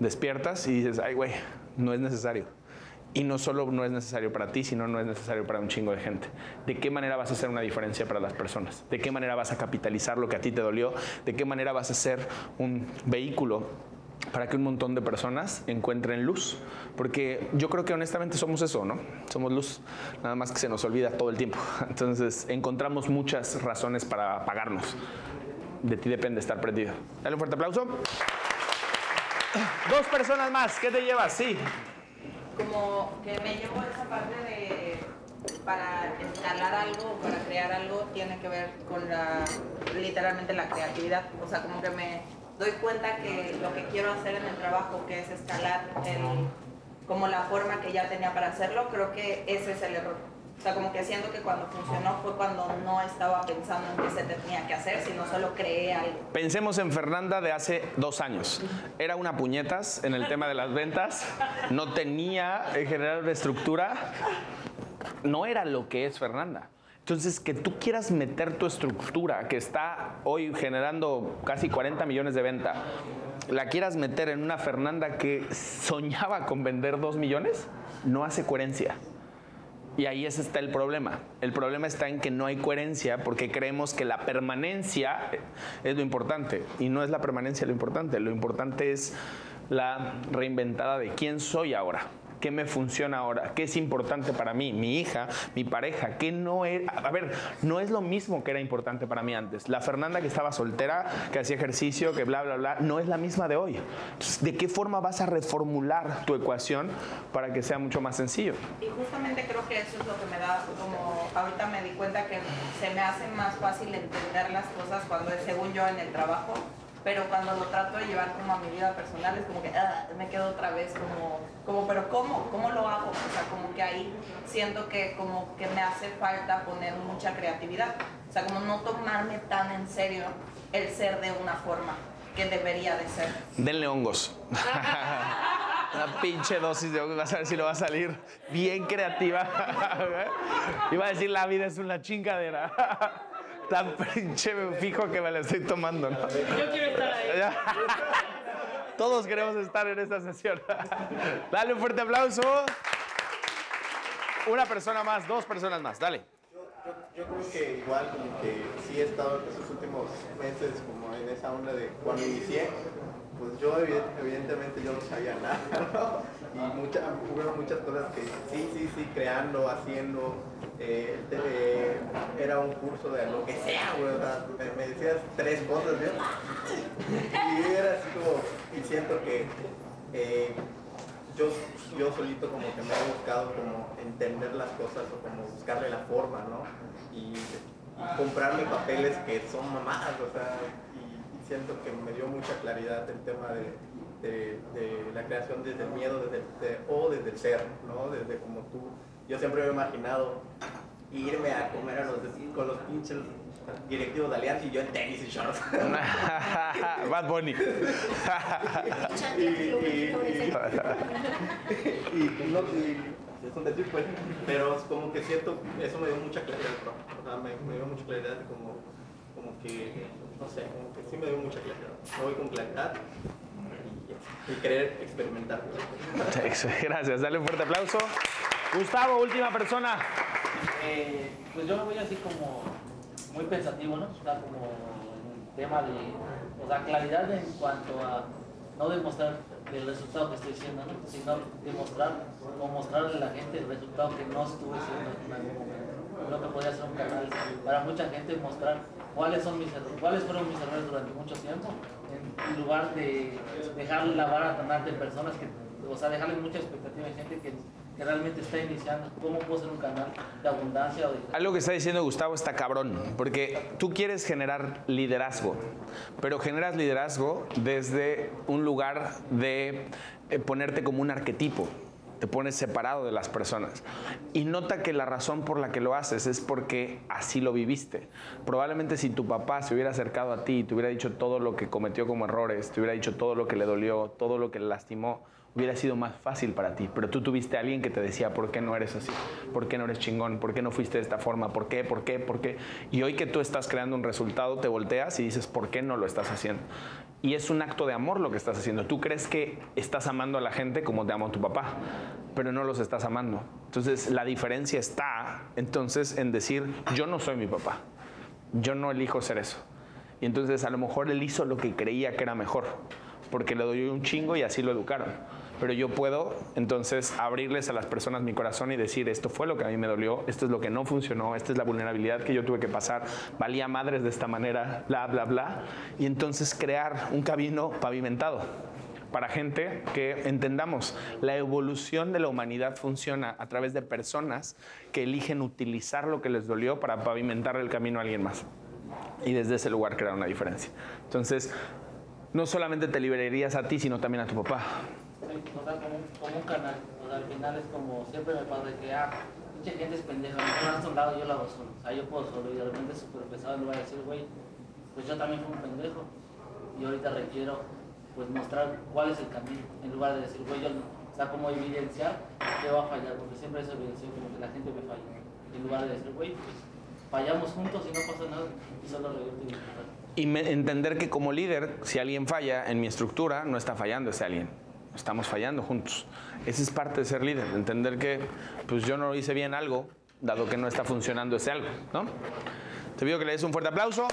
Speaker 1: Despiertas y dices, ay, güey, no es necesario. Y no solo no es necesario para ti, sino no es necesario para un chingo de gente. ¿De qué manera vas a hacer una diferencia para las personas? ¿De qué manera vas a capitalizar lo que a ti te dolió? ¿De qué manera vas a ser un vehículo para que un montón de personas encuentren luz? Porque yo creo que honestamente somos eso, ¿no? Somos luz, nada más que se nos olvida todo el tiempo. *laughs* Entonces encontramos muchas razones para apagarnos. De ti depende estar prendido. Dale un fuerte aplauso. Dos personas más, ¿qué te llevas? Sí.
Speaker 9: Como que me llevo esa parte de para escalar algo, para crear algo, tiene que ver con la, literalmente la creatividad. O sea, como que me doy cuenta que lo que quiero hacer en el trabajo, que es escalar como la forma que ya tenía para hacerlo, creo que ese es el error. O sea, como que siento que cuando funcionó fue cuando no estaba pensando en qué se tenía que hacer, sino solo creé algo.
Speaker 1: Pensemos en Fernanda de hace dos años. Era una puñetas en el tema de las ventas, no tenía en general una estructura, no era lo que es Fernanda. Entonces, que tú quieras meter tu estructura, que está hoy generando casi 40 millones de venta, la quieras meter en una Fernanda que soñaba con vender 2 millones, no hace coherencia. Y ahí ese está el problema. El problema está en que no hay coherencia porque creemos que la permanencia es lo importante. Y no es la permanencia lo importante. Lo importante es la reinventada de quién soy ahora. ¿Qué me funciona ahora? ¿Qué es importante para mí? Mi hija, mi pareja, ¿qué no es? A ver, no es lo mismo que era importante para mí antes. La Fernanda que estaba soltera, que hacía ejercicio, que bla, bla, bla, no es la misma de hoy. Entonces, ¿de qué forma vas a reformular tu ecuación para que sea mucho más sencillo?
Speaker 9: Y justamente creo que eso es lo que me da, como ahorita me di cuenta que se me hace más fácil entender las cosas cuando es según yo en el trabajo, pero cuando lo trato de llevar como a mi vida personal es como que ah, me quedo otra vez como, como, pero ¿cómo? ¿Cómo lo hago? O sea, como que ahí siento que como que me hace falta poner mucha creatividad. O sea, como no tomarme tan en serio el ser de una forma que debería de ser.
Speaker 1: Denle hongos. *laughs* Una pinche dosis de hongos, vas a ver si lo va a salir bien creativa. *laughs* Iba a decir, la vida es una chingadera. *laughs* Tan pinche fijo que me la estoy tomando, ¿no?
Speaker 6: Yo quiero estar ahí.
Speaker 1: Todos queremos estar en esta sesión. Dale un fuerte aplauso. Una persona más, dos personas más, dale.
Speaker 12: Yo creo que igual como que sí he estado en estos últimos meses como en esa onda de cuando inicié, pues yo evident- evidentemente yo no sabía nada, *laughs* ¿no? Y mucha, hubo muchas cosas que sí, sí, sí, creando, haciendo, eh, eh, era un curso de lo que sea, güey, o sea, me, decías tres cosas, yo, y era así como, y siento que eh, yo, yo solito como que me he buscado como entender las cosas o como buscarle la forma, ¿no? Y, comprarme papeles que son mamadas, o sea, siento que me dio mucha claridad el tema de, de- de la creación desde el miedo desde el- de- o desde el ser, ¿no? Desde como tú. Yo siempre me he imaginado irme a comer a los, con los pinches directivos de Alianza y yo en tenis y shorts. *laughs*
Speaker 1: Bad Bunny.
Speaker 12: y, y, y, y no, y es un decir, pues, pero es como que siento, eso me dio mucha claridad, bro. o sea, me, me dio mucha claridad, como, como que, no sé, como que sí me dio mucha claridad. Me voy con claridad y, y querer experimentar. *laughs*
Speaker 1: Gracias, dale un fuerte aplauso. Gustavo, última persona.
Speaker 2: Eh, pues yo me voy así como muy pensativo, ¿no? Sea, como en el tema de, o sea, claridad en cuanto a no demostrar el resultado que estoy haciendo, ¿no? Sino demostrar o mostrarle a la gente el resultado que no estuve haciendo en algún momento. Creo que podría ser un canal para mucha gente mostrar cuáles son mis errores, cuáles fueron mis errores durante mucho tiempo, en, lugar de dejar la vara tan alta en personas que, o sea, dejarle mucha expectativa a gente que, que realmente está iniciando. ¿Cómo puedo ser un canal de abundancia o de
Speaker 1: Algo que está diciendo Gustavo está cabrón, porque tú quieres generar liderazgo, pero generas liderazgo desde un lugar de eh, ponerte como un arquetipo. Te pones separado de las personas. Y nota que la razón por la que lo haces es porque así lo viviste. Probablemente si tu papá se hubiera acercado a ti y te hubiera dicho todo lo que cometió como errores, te hubiera dicho todo lo que le dolió, todo lo que le lastimó, hubiera sido más fácil para ti. Pero tú tuviste a alguien que te decía, ¿por qué no eres así? ¿Por qué no eres chingón? ¿Por qué no fuiste de esta forma? ¿Por qué? ¿Por qué? ¿Por qué? Y hoy que tú estás creando un resultado, te volteas y dices, ¿por qué no lo estás haciendo? Y es un acto de amor lo que estás haciendo. Tú crees que estás amando a la gente como te amo tu papá, pero no los estás amando. Entonces la diferencia está entonces en decir, yo no soy mi papá, yo no elijo ser eso. Y entonces a lo mejor él hizo lo que creía que era mejor, porque le doy un chingo y así lo educaron. Pero yo puedo entonces abrirles a las personas mi corazón y decir, esto fue lo que a mí me dolió, esto es lo que no funcionó, esta es la vulnerabilidad que yo tuve que pasar, valía madres de esta manera, bla, bla, bla. Y entonces crear un camino pavimentado para gente que entendamos, la evolución de la humanidad funciona a través de personas que eligen utilizar lo que les dolió para pavimentar el camino a alguien más. Y desde ese lugar crear una diferencia. Entonces, no solamente te liberarías a ti, sino también a tu papá.
Speaker 2: Como, un canal. O sea, al final es como siempre me pasa que, ah, mucha gente es pendeja, me ponen a un yo la hago solo. O sea, yo puedo solo y de repente es súper pesado en lugar de decir, güey, pues yo también fui un pendejo y ahorita requiero pues mostrar cuál es el camino. En lugar de decir, güey, yo no. O sea, como evidenciar que va a fallar, porque siempre es evidencia como que la gente me falla. En lugar de decir, güey, pues fallamos juntos y no pasa nada y solo reírte y.
Speaker 1: Y entender que como líder, si alguien falla en mi estructura, no está fallando ese alguien. Estamos fallando juntos. Esa es parte de ser líder, entender que pues yo no hice bien algo, dado que no está funcionando ese algo, ¿no? Te pido que le des un fuerte aplauso.